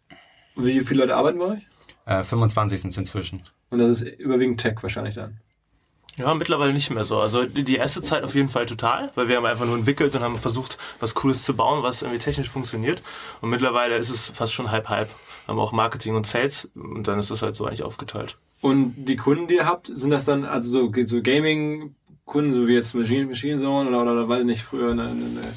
wie viele Leute arbeiten bei euch? Äh, 25 sind es inzwischen. Und das ist überwiegend Tech wahrscheinlich dann. Ja, mittlerweile nicht mehr so. Also die erste Zeit auf jeden Fall total, weil wir haben einfach nur entwickelt und haben versucht, was Cooles zu bauen, was irgendwie technisch funktioniert. Und mittlerweile ist es fast schon halb-halb. Haben auch Marketing und Sales und dann ist das halt so eigentlich aufgeteilt. Und die Kunden, die ihr habt, sind das dann also so, so Gaming-Kunden, so wie jetzt Machine, Machine Zone oder, oder, oder weiß ich nicht, früher eine, eine, eine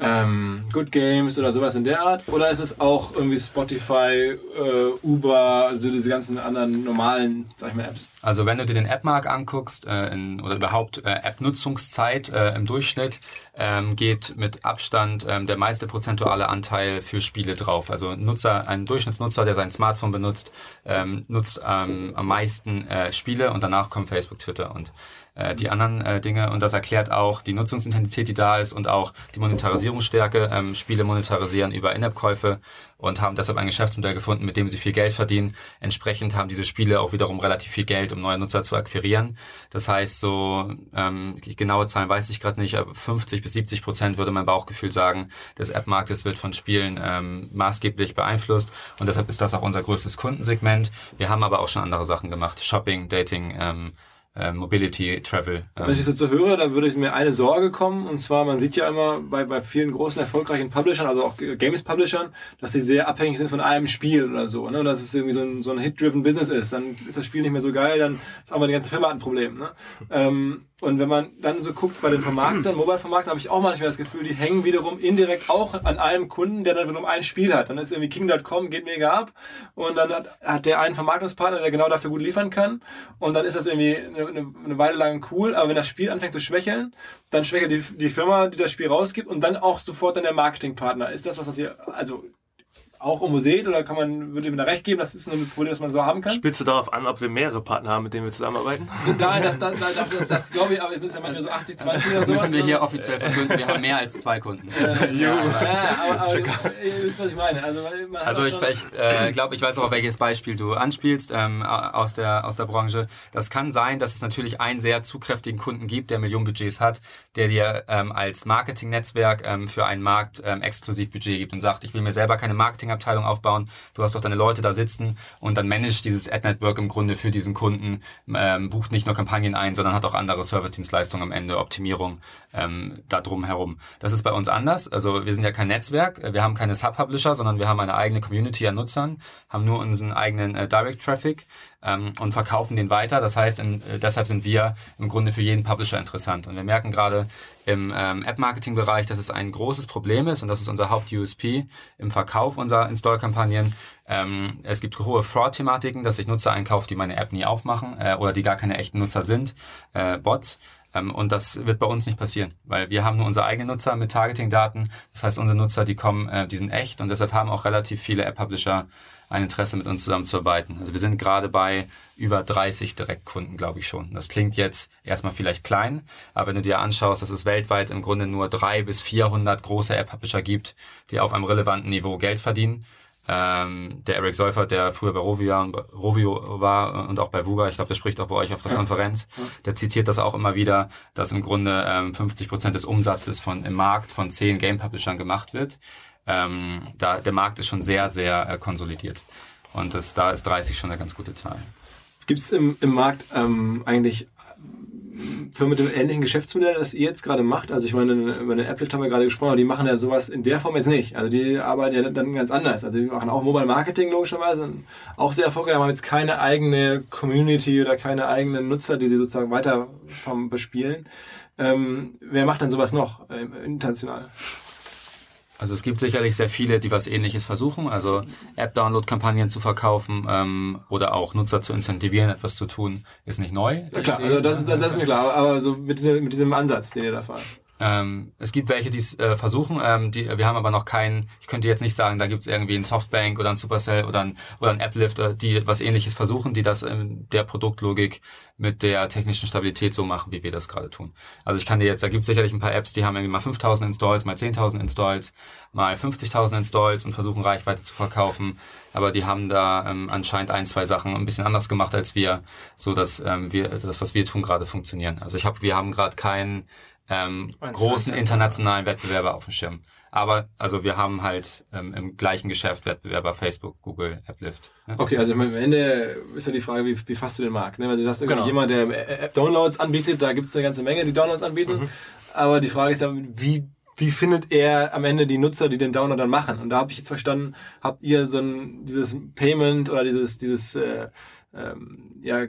ähm, Good Games oder sowas in der Art? Oder ist es auch irgendwie Spotify, äh, Uber, also diese ganzen anderen normalen, sag ich mal, Apps? Also wenn du dir den App-Mark anguckst äh, in, oder überhaupt äh, App-Nutzungszeit äh, im Durchschnitt, ähm, geht mit Abstand ähm, der meiste prozentuale Anteil für Spiele drauf. Also Nutzer, ein Durchschnittsnutzer, der sein Smartphone benutzt, ähm, nutzt am meisten äh, Spiele und danach kommt Facebook, Twitter und äh, die anderen äh, Dinge. Und das erklärt auch die Nutzungsintensität, die da ist und auch die Monetarisierungsstärke. Ähm, Spiele monetarisieren über In-App-Käufe und haben deshalb ein Geschäftsmodell gefunden, mit dem sie viel Geld verdienen. Entsprechend haben diese Spiele auch wiederum relativ viel Geld, um neue Nutzer zu akquirieren. Das heißt, so ähm, genaue Zahlen weiß ich gerade nicht, aber 50 bis 70 Prozent würde mein Bauchgefühl sagen, des App-Marktes wird von Spielen ähm, maßgeblich beeinflusst und deshalb ist das auch unser größtes Kundensegment. Wir haben aber auch schon andere Sachen gemacht, Shopping, Dating, ähm, äh, Mobility, Travel. Ähm. Wenn ich das jetzt so höre, dann würde mir eine Sorge kommen. Und zwar, man sieht ja immer bei, bei vielen großen, erfolgreichen Publishern, also auch Games-Publishern, dass sie sehr abhängig sind von einem Spiel oder so. Ne? Und dass es irgendwie so ein, so ein Hit-driven Business ist. Dann ist das Spiel nicht mehr so geil, dann ist auch mal die ganze Firma ein Problem. Ne? Ähm, und wenn man dann so guckt bei den Vermarktern, Mobile-Vermarktern, habe ich auch manchmal das Gefühl, die hängen wiederum indirekt auch an einem Kunden, der dann wiederum ein Spiel hat. Dann ist irgendwie King.com, geht mega ab. Und dann hat, hat der einen Vermarktungspartner, der genau dafür gut liefern kann. Und dann ist das irgendwie eine, eine, eine Weile lang cool. Aber wenn das Spiel anfängt zu schwächeln, dann schwächelt die, die Firma, die das Spiel rausgibt und dann auch sofort dann der Marketingpartner. Ist das was, was ihr, also auch irgendwo seht oder kann man, würde mir da recht geben, das ist ein Problem, das man so haben kann? Spielst du darauf an, ob wir mehrere Partner haben, mit denen wir zusammenarbeiten? Nein, das, das, das, das, das glaube ich, aber es ist ja manchmal so 80, 20 oder so. Müssen wir hier offiziell verkünden, wir haben mehr als zwei Kunden. Also, ja, ja, aber, aber ihr wisst, was ich meine. Also, also ich, ich äh, glaube, ich weiß auch, auf welches Beispiel du anspielst ähm, aus, der, aus der Branche. Das kann sein, dass es natürlich einen sehr zugkräftigen Kunden gibt, der Millionenbudgets hat, der dir ähm, als Marketingnetzwerk ähm, für einen Markt ähm, exklusiv Budget gibt und sagt, ich will mir selber keine Marketingabteilung aufbauen, du hast doch deine Leute da sitzen und dann managt dieses Ad-Network im Grunde für diesen Kunden, ähm, bucht nicht nur Kampagnen ein, sondern hat auch andere Service-Dienstleistungen am Ende, Optimierung ähm, da drum herum. Das ist bei uns anders. Also wir sind ja kein Netzwerk, wir haben keine Sub-Publisher, sondern wir haben eine eigene Community an Nutzern, haben nur unseren eigenen äh, Direct-Traffic ähm, und verkaufen den weiter. Das heißt, in, äh, deshalb sind wir im Grunde für jeden Publisher interessant. Und wir merken gerade im ähm, App-Marketing-Bereich, dass es ein großes Problem ist und das ist unser Haupt-USP im Verkauf unserer Install-Kampagnen. Ähm, es gibt hohe Fraud-Thematiken, dass ich Nutzer einkaufe, die meine App nie aufmachen äh, oder die gar keine echten Nutzer sind, äh, Bots. Ähm, und das wird bei uns nicht passieren, weil wir haben nur unsere eigenen Nutzer mit Targeting-Daten. Das heißt, unsere Nutzer, die kommen, äh, die sind echt und deshalb haben auch relativ viele App-Publisher ein Interesse mit uns zusammenzuarbeiten. Also wir sind gerade bei über 30 Direktkunden, glaube ich schon. Das klingt jetzt erstmal vielleicht klein, aber wenn du dir anschaust, dass es weltweit im Grunde nur drei bis 400 große App-Publisher gibt, die auf einem relevanten Niveau Geld verdienen, ähm, der Eric Seufert, der früher bei Rovio, Rovio war und auch bei Vuga, ich glaube, der spricht auch bei euch auf der Konferenz, der zitiert das auch immer wieder, dass im Grunde ähm, 50 Prozent des Umsatzes von im Markt von zehn Game Publishern gemacht wird ähm, da, der Markt ist schon sehr, sehr äh, konsolidiert. Und das, da ist 30 schon eine ganz gute Zahl. Gibt es im, im Markt ähm, eigentlich Firmen mit dem ähnlichen Geschäftsmodell, das ihr jetzt gerade macht? Also ich meine, über den Apple haben wir gerade gesprochen, aber die machen ja sowas in der Form jetzt nicht. Also die arbeiten ja dann ganz anders. Also die machen auch Mobile Marketing logischerweise, auch sehr erfolgreich, aber haben jetzt keine eigene Community oder keine eigenen Nutzer, die sie sozusagen weiter vom bespielen. Ähm, wer macht denn sowas noch äh, international? Also es gibt sicherlich sehr viele, die was Ähnliches versuchen, also App-Download-Kampagnen zu verkaufen ähm, oder auch Nutzer zu incentivieren, etwas zu tun, ist nicht neu. Ja, klar, also das, das, das ist mir klar, aber so mit, diesem, mit diesem Ansatz, den ihr da fahrt. Ähm, es gibt welche, die es äh, versuchen. Ähm, die, wir haben aber noch keinen, ich könnte jetzt nicht sagen, da gibt es irgendwie ein Softbank oder ein Supercell oder ein, oder ein Applift, die was ähnliches versuchen, die das in der Produktlogik mit der technischen Stabilität so machen, wie wir das gerade tun. Also ich kann dir jetzt, da gibt es sicherlich ein paar Apps, die haben irgendwie mal 5000 Installs, mal 10.000 Installs, mal 50.000 Installs und versuchen Reichweite zu verkaufen. aber die haben da ähm, anscheinend ein, zwei Sachen ein bisschen anders gemacht als wir, so dass ähm, wir das, was wir tun, gerade funktionieren. Also ich habe, wir haben gerade keinen ähm, großen internationalen Wettbewerber auf dem Schirm. Aber also wir haben halt ähm, im gleichen Geschäft Wettbewerber Facebook, Google, Applift. Ja. Okay, also am Ende ist ja die Frage, wie, wie fasst du den Markt? Ne? Weil du sagst, genau. jemand, der App-Downloads anbietet, da gibt es eine ganze Menge, die Downloads anbieten. Mhm. Aber die Frage ist ja, wie wie findet er am Ende die Nutzer, die den Download dann machen? Und da habe ich jetzt verstanden, habt ihr so ein dieses Payment oder dieses dieses äh, ähm, ja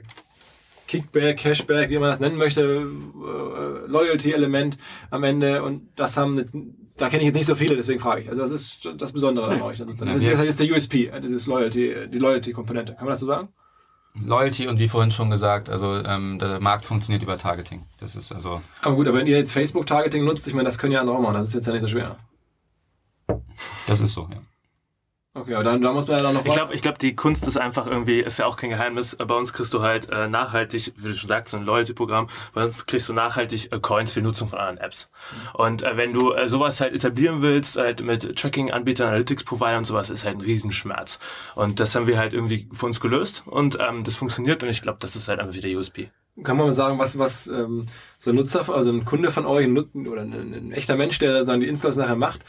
Kickback, Cashback, wie man das nennen möchte, äh, Loyalty-Element am Ende und das haben jetzt, da kenne ich jetzt nicht so viele, deswegen frage ich. Also das ist das Besondere an euch. Das ist, das ist der USP, äh, dieses Loyalty, die Loyalty-Komponente. Kann man das so sagen? Loyalty und wie vorhin schon gesagt, also ähm, der Markt funktioniert über Targeting. Das ist also. Aber gut, aber wenn ihr jetzt Facebook-Targeting nutzt, ich meine, das können ja andere auch machen. Das ist jetzt ja nicht so schwer. Das ist so, ja. Okay, aber dann, da muss man ja dann noch. Ich glaube, ich glaube, die Kunst ist einfach irgendwie, ist ja auch kein Geheimnis. Bei uns kriegst du halt äh, nachhaltig, wie du schon sagst, ein Loyalty-Programm. Bei uns kriegst du nachhaltig äh, Coins für Nutzung von anderen Apps. Und äh, wenn du äh, sowas halt etablieren willst, halt mit Tracking-Anbietern, Analytics-Provider und sowas, ist halt ein Riesenschmerz. Und das haben wir halt irgendwie für uns gelöst und ähm, das funktioniert und ich glaube, das ist halt einfach wieder USP. Kann man mal sagen, was, was ähm, so ein Nutzer, also ein Kunde von euch, ein, oder ein, ein echter Mensch, der sozusagen die Installs nachher macht,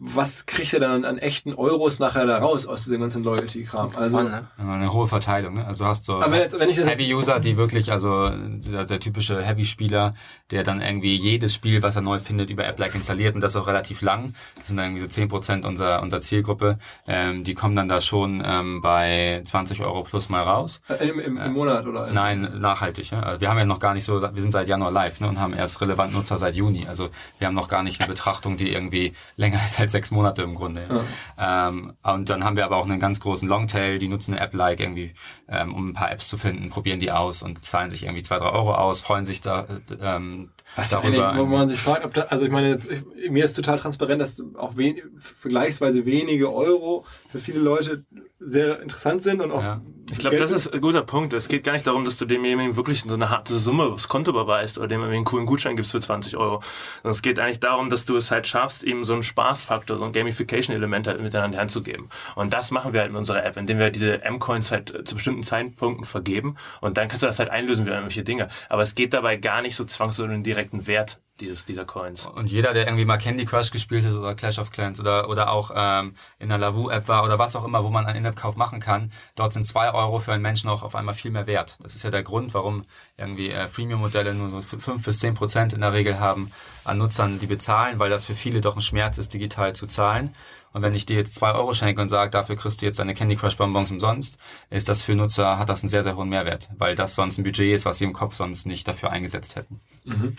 was kriegt er dann an, echten Euros nachher da raus aus diesem ganzen Loyalty-Kram? Also ne? eine hohe Verteilung. Ne? Also du hast so jetzt, Heavy-User, die wirklich, also der, der typische Heavy-Spieler, der dann irgendwie jedes Spiel, was er neu findet, über App-like installiert und das auch relativ lang. Das sind dann irgendwie so 10% unserer, unserer Zielgruppe. Ähm, die kommen dann da schon ähm, bei 20 Euro plus mal raus. Äh, Im, im, im Monat oder? Im Nein, nachhaltig. Ja? Also wir haben ja noch gar nicht so, wir sind seit Januar live ne? und haben erst relevant Nutzer seit Juni. Also wir haben noch gar nicht eine Betrachtung, die irgendwie länger ist halt sechs Monate im Grunde. Ja. Ähm, und dann haben wir aber auch einen ganz großen Longtail, die nutzen eine App like irgendwie, ähm, um ein paar Apps zu finden, probieren die aus und zahlen sich irgendwie zwei, drei Euro aus, freuen sich da ähm, Was darüber. Wo man sich fragt, ob da, also ich meine, jetzt, ich, mir ist total transparent, dass auch wen, vergleichsweise wenige Euro für viele Leute sehr interessant sind und auch. Ja. Ich glaube, das ist ein guter Punkt. Es geht gar nicht darum, dass du demjenigen wirklich so eine harte Summe aufs Konto überweist oder dem irgendwie einen coolen Gutschein gibst für 20 Euro. Sondern es geht eigentlich darum, dass du es halt schaffst, ihm so einen Spaßfaktor, so ein Gamification-Element halt mit an die Hand zu geben. Und das machen wir halt in unserer App, indem wir diese M-Coins halt zu bestimmten Zeitpunkten vergeben und dann kannst du das halt einlösen wie irgendwelche Dinge. Aber es geht dabei gar nicht so zwangsläufig den direkten Wert dieses, dieser Coins. Und jeder, der irgendwie mal Candy Crush gespielt hat oder Clash of Clans oder, oder auch ähm, in der Lavu-App war oder was auch immer, wo man einen In-App-Kauf machen kann, dort sind zwei Euro für einen Menschen auch auf einmal viel mehr wert. Das ist ja der Grund, warum irgendwie äh, Freemium-Modelle nur so fünf bis zehn Prozent in der Regel haben an Nutzern, die bezahlen, weil das für viele doch ein Schmerz ist, digital zu zahlen. Und wenn ich dir jetzt zwei Euro schenke und sage, dafür kriegst du jetzt deine Candy Crush Bonbons umsonst, ist das für Nutzer, hat das einen sehr, sehr hohen Mehrwert, weil das sonst ein Budget ist, was sie im Kopf sonst nicht dafür eingesetzt hätten. Mhm.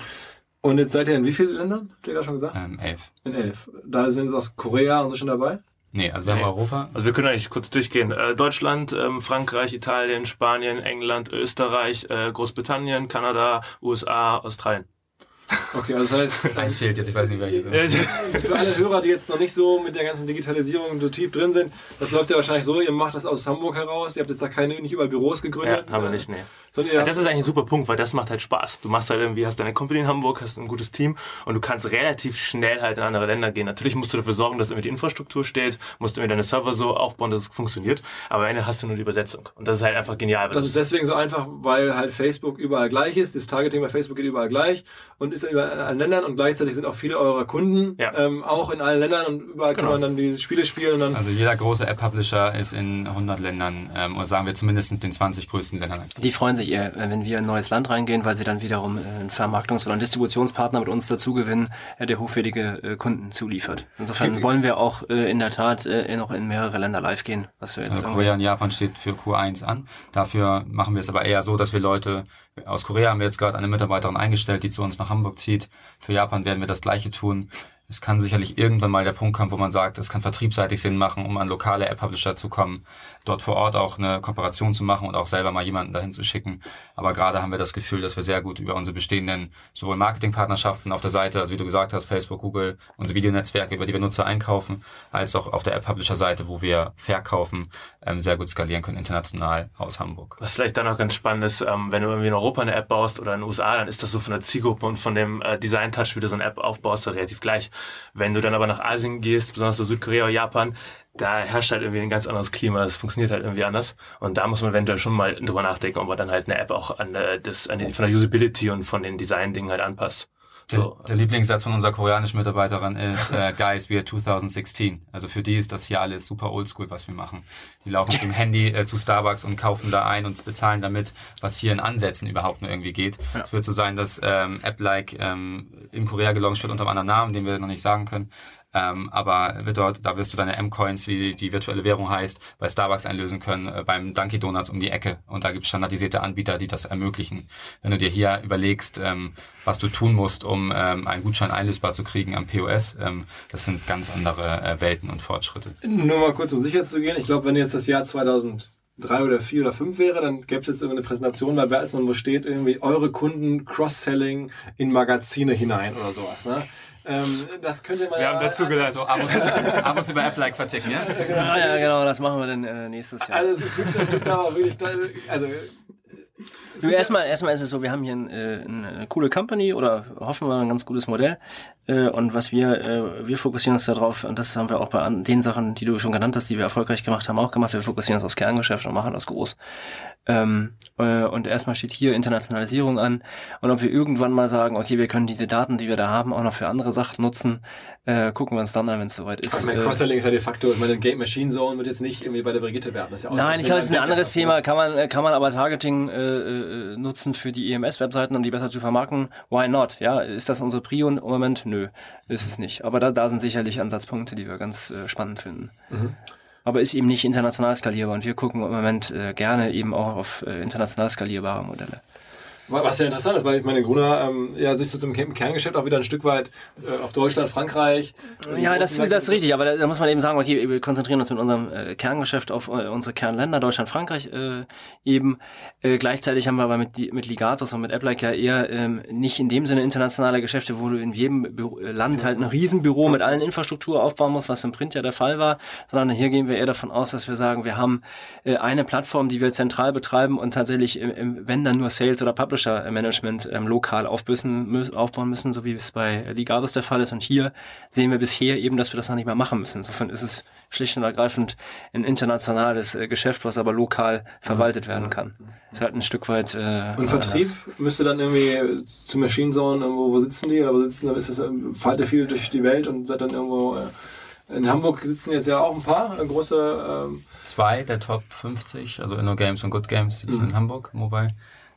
Und jetzt seid ihr in wie vielen Ländern? Habt ihr gerade schon gesagt? Ähm, elf. In elf. Da sind jetzt aus Korea und so schon dabei? Nee, also wir nee. haben Europa. Also wir können eigentlich kurz durchgehen. Äh, Deutschland, ähm, Frankreich, Italien, Spanien, England, Österreich, äh, Großbritannien, Kanada, USA, Australien. Okay, also das heißt. Eins fehlt jetzt, ich weiß nicht welches. Für alle Hörer, die jetzt noch nicht so mit der ganzen Digitalisierung so tief drin sind, das läuft ja wahrscheinlich so, ihr macht das aus Hamburg heraus, ihr habt jetzt da keine, nicht überall Büros gegründet. Ja, haben wir nicht, nee. Ja, das ist eigentlich ein super Punkt, weil das macht halt Spaß. Du machst halt irgendwie, hast deine Company in Hamburg, hast ein gutes Team und du kannst relativ schnell halt in andere Länder gehen. Natürlich musst du dafür sorgen, dass irgendwie die Infrastruktur steht, musst du irgendwie deine Server so aufbauen, dass es funktioniert, aber am Ende hast du nur die Übersetzung. Und das ist halt einfach genial. Das, das ist deswegen so einfach, weil halt Facebook überall gleich ist, das Targeting bei Facebook geht überall gleich und ist überall in allen Ländern und gleichzeitig sind auch viele eurer Kunden ja. ähm, auch in allen Ländern und überall genau. kann man dann die Spiele spielen. Und dann also jeder große App-Publisher ist in 100 Ländern ähm, oder sagen wir zumindest den 20 größten Ländern. Die freuen sich eher, wenn wir ein neues Land reingehen, weil sie dann wiederum äh, einen Vermarktungs- oder einen Distributionspartner mit uns dazu gewinnen, äh, der hochwertige äh, Kunden zuliefert. Insofern wollen wir auch in der Tat noch in mehrere Länder live gehen, was wir jetzt. Also Korea und Japan steht für Q1 an. Dafür machen wir es aber eher so, dass wir Leute aus Korea haben wir jetzt gerade eine Mitarbeiterin eingestellt, die zu uns nach Hamburg zieht. Für Japan werden wir das Gleiche tun. Es kann sicherlich irgendwann mal der Punkt kommen, wo man sagt, es kann vertriebsseitig Sinn machen, um an lokale App-Publisher zu kommen dort vor Ort auch eine Kooperation zu machen und auch selber mal jemanden dahin zu schicken. Aber gerade haben wir das Gefühl, dass wir sehr gut über unsere bestehenden sowohl Marketingpartnerschaften auf der Seite, also wie du gesagt hast, Facebook, Google, unsere Videonetzwerke, über die wir Nutzer einkaufen, als auch auf der App-Publisher-Seite, wo wir verkaufen, ähm, sehr gut skalieren können, international aus Hamburg. Was vielleicht dann auch ganz spannend ist, ähm, wenn du irgendwie in Europa eine App baust oder in den USA, dann ist das so von der Zielgruppe und von dem äh, Design-Touch, wie du so eine App aufbaust, relativ gleich. Wenn du dann aber nach Asien gehst, besonders so Südkorea oder Japan, da herrscht halt irgendwie ein ganz anderes Klima, es funktioniert halt irgendwie anders. Und da muss man eventuell schon mal drüber nachdenken, ob man dann halt eine App auch an, äh, das, an die, von der Usability und von den Design-Dingen halt anpasst. So. Der, der, Lieblingssatz von unserer koreanischen Mitarbeiterin ist, äh, Guys, we are 2016. Also für die ist das hier alles super oldschool, was wir machen. Die laufen mit dem Handy äh, zu Starbucks und kaufen da ein und bezahlen damit, was hier in Ansätzen überhaupt nur irgendwie geht. Ja. Es wird so sein, dass ähm, App-like ähm, in Korea gelauncht wird unter einem anderen Namen, den wir noch nicht sagen können. Ähm, aber dort, da wirst du deine M-Coins, wie die virtuelle Währung heißt, bei Starbucks einlösen können, äh, beim Dunkin' Donuts um die Ecke. Und da gibt es standardisierte Anbieter, die das ermöglichen. Wenn du dir hier überlegst, ähm, was du tun musst, um ähm, einen Gutschein einlösbar zu kriegen am POS, ähm, das sind ganz andere äh, Welten und Fortschritte. Nur mal kurz, um sicher zu gehen. Ich glaube, wenn jetzt das Jahr 2000 drei oder vier oder fünf wäre, dann gäbe es jetzt eine Präsentation bei Bertelsmann, wo steht irgendwie eure Kunden Cross-Selling in Magazine hinein oder sowas. Ne? Ähm, das könnte man Wir ja haben dazu gelernt, so Abos, Abos über App-Like verticken, ja? ja? Ja, genau, das machen wir dann äh, nächstes Jahr. Also es gibt, es gibt da wirklich, also Du, erstmal, erstmal ist es so, wir haben hier ein, äh, eine coole Company oder hoffen wir ein ganz gutes Modell. Äh, und was wir, äh, wir fokussieren uns darauf, und das haben wir auch bei den Sachen, die du schon genannt hast, die wir erfolgreich gemacht haben, auch gemacht. Wir fokussieren uns aufs Kerngeschäft und machen das groß. Ähm, äh, und erstmal steht hier Internationalisierung an. Und ob wir irgendwann mal sagen, okay, wir können diese Daten, die wir da haben, auch noch für andere Sachen nutzen, äh, gucken wir uns dann an, wenn es soweit ist. Ich meine, Cross-Selling ist ja de facto, ich meine, Game Machine Zone wird jetzt nicht irgendwie bei der Brigitte werden. Das ist ja auch Nein, ich glaube, das ist ein anderes Thema. Kann man, kann man aber Targeting äh, äh, nutzen für die EMS-Webseiten, um die besser zu vermarkten? Why not? Ja, ist das unsere Prio im Moment? Nö, ist es nicht. Aber da, da sind sicherlich Ansatzpunkte, die wir ganz äh, spannend finden. Mhm aber ist eben nicht international skalierbar. Und wir gucken im Moment äh, gerne eben auch auf äh, international skalierbare Modelle. Was ja interessant ist, weil ich meine, Gruner ähm, ja, sich so zum Kerngeschäft auch wieder ein Stück weit äh, auf Deutschland, Frankreich. Äh, ja, das, das ist richtig, aber da, da, muss man eben sagen, okay, wir konzentrieren uns mit unserem äh, Kerngeschäft auf äh, unsere Kernländer, Deutschland, Frankreich äh, eben. Äh, gleichzeitig haben wir aber mit, mit Ligatus und mit AppLike ja eher ähm, nicht in dem Sinne internationale Geschäfte, wo du in jedem Büro, Land halt ein Riesenbüro mit allen Infrastruktur aufbauen musst, was im Print ja der Fall war, sondern hier gehen wir eher davon aus, dass wir sagen, wir haben eine Plattform, die wir zentral betreiben und tatsächlich, wenn dann nur Sales oder Publisher Publisher-Management ähm, lokal aufbüssen, aufbauen müssen, so wie es bei Ligados der Fall ist. Und hier sehen wir bisher eben, dass wir das noch nicht mehr machen müssen. Insofern ist es schlicht und ergreifend ein internationales äh, Geschäft, was aber lokal verwaltet werden kann. Ist halt ein Stück weit. Äh, und Vertrieb anders. müsste dann irgendwie zu Machine Zone, irgendwo, wo sitzen die? Oder wo sitzen, ist es, ähm, fahrt ihr viel durch die Welt und seid dann irgendwo. Äh, in Hamburg sitzen jetzt ja auch ein paar äh, große. Ähm Zwei der Top 50, also InnoGames und Good Games sitzen mhm. in Hamburg, Mobile.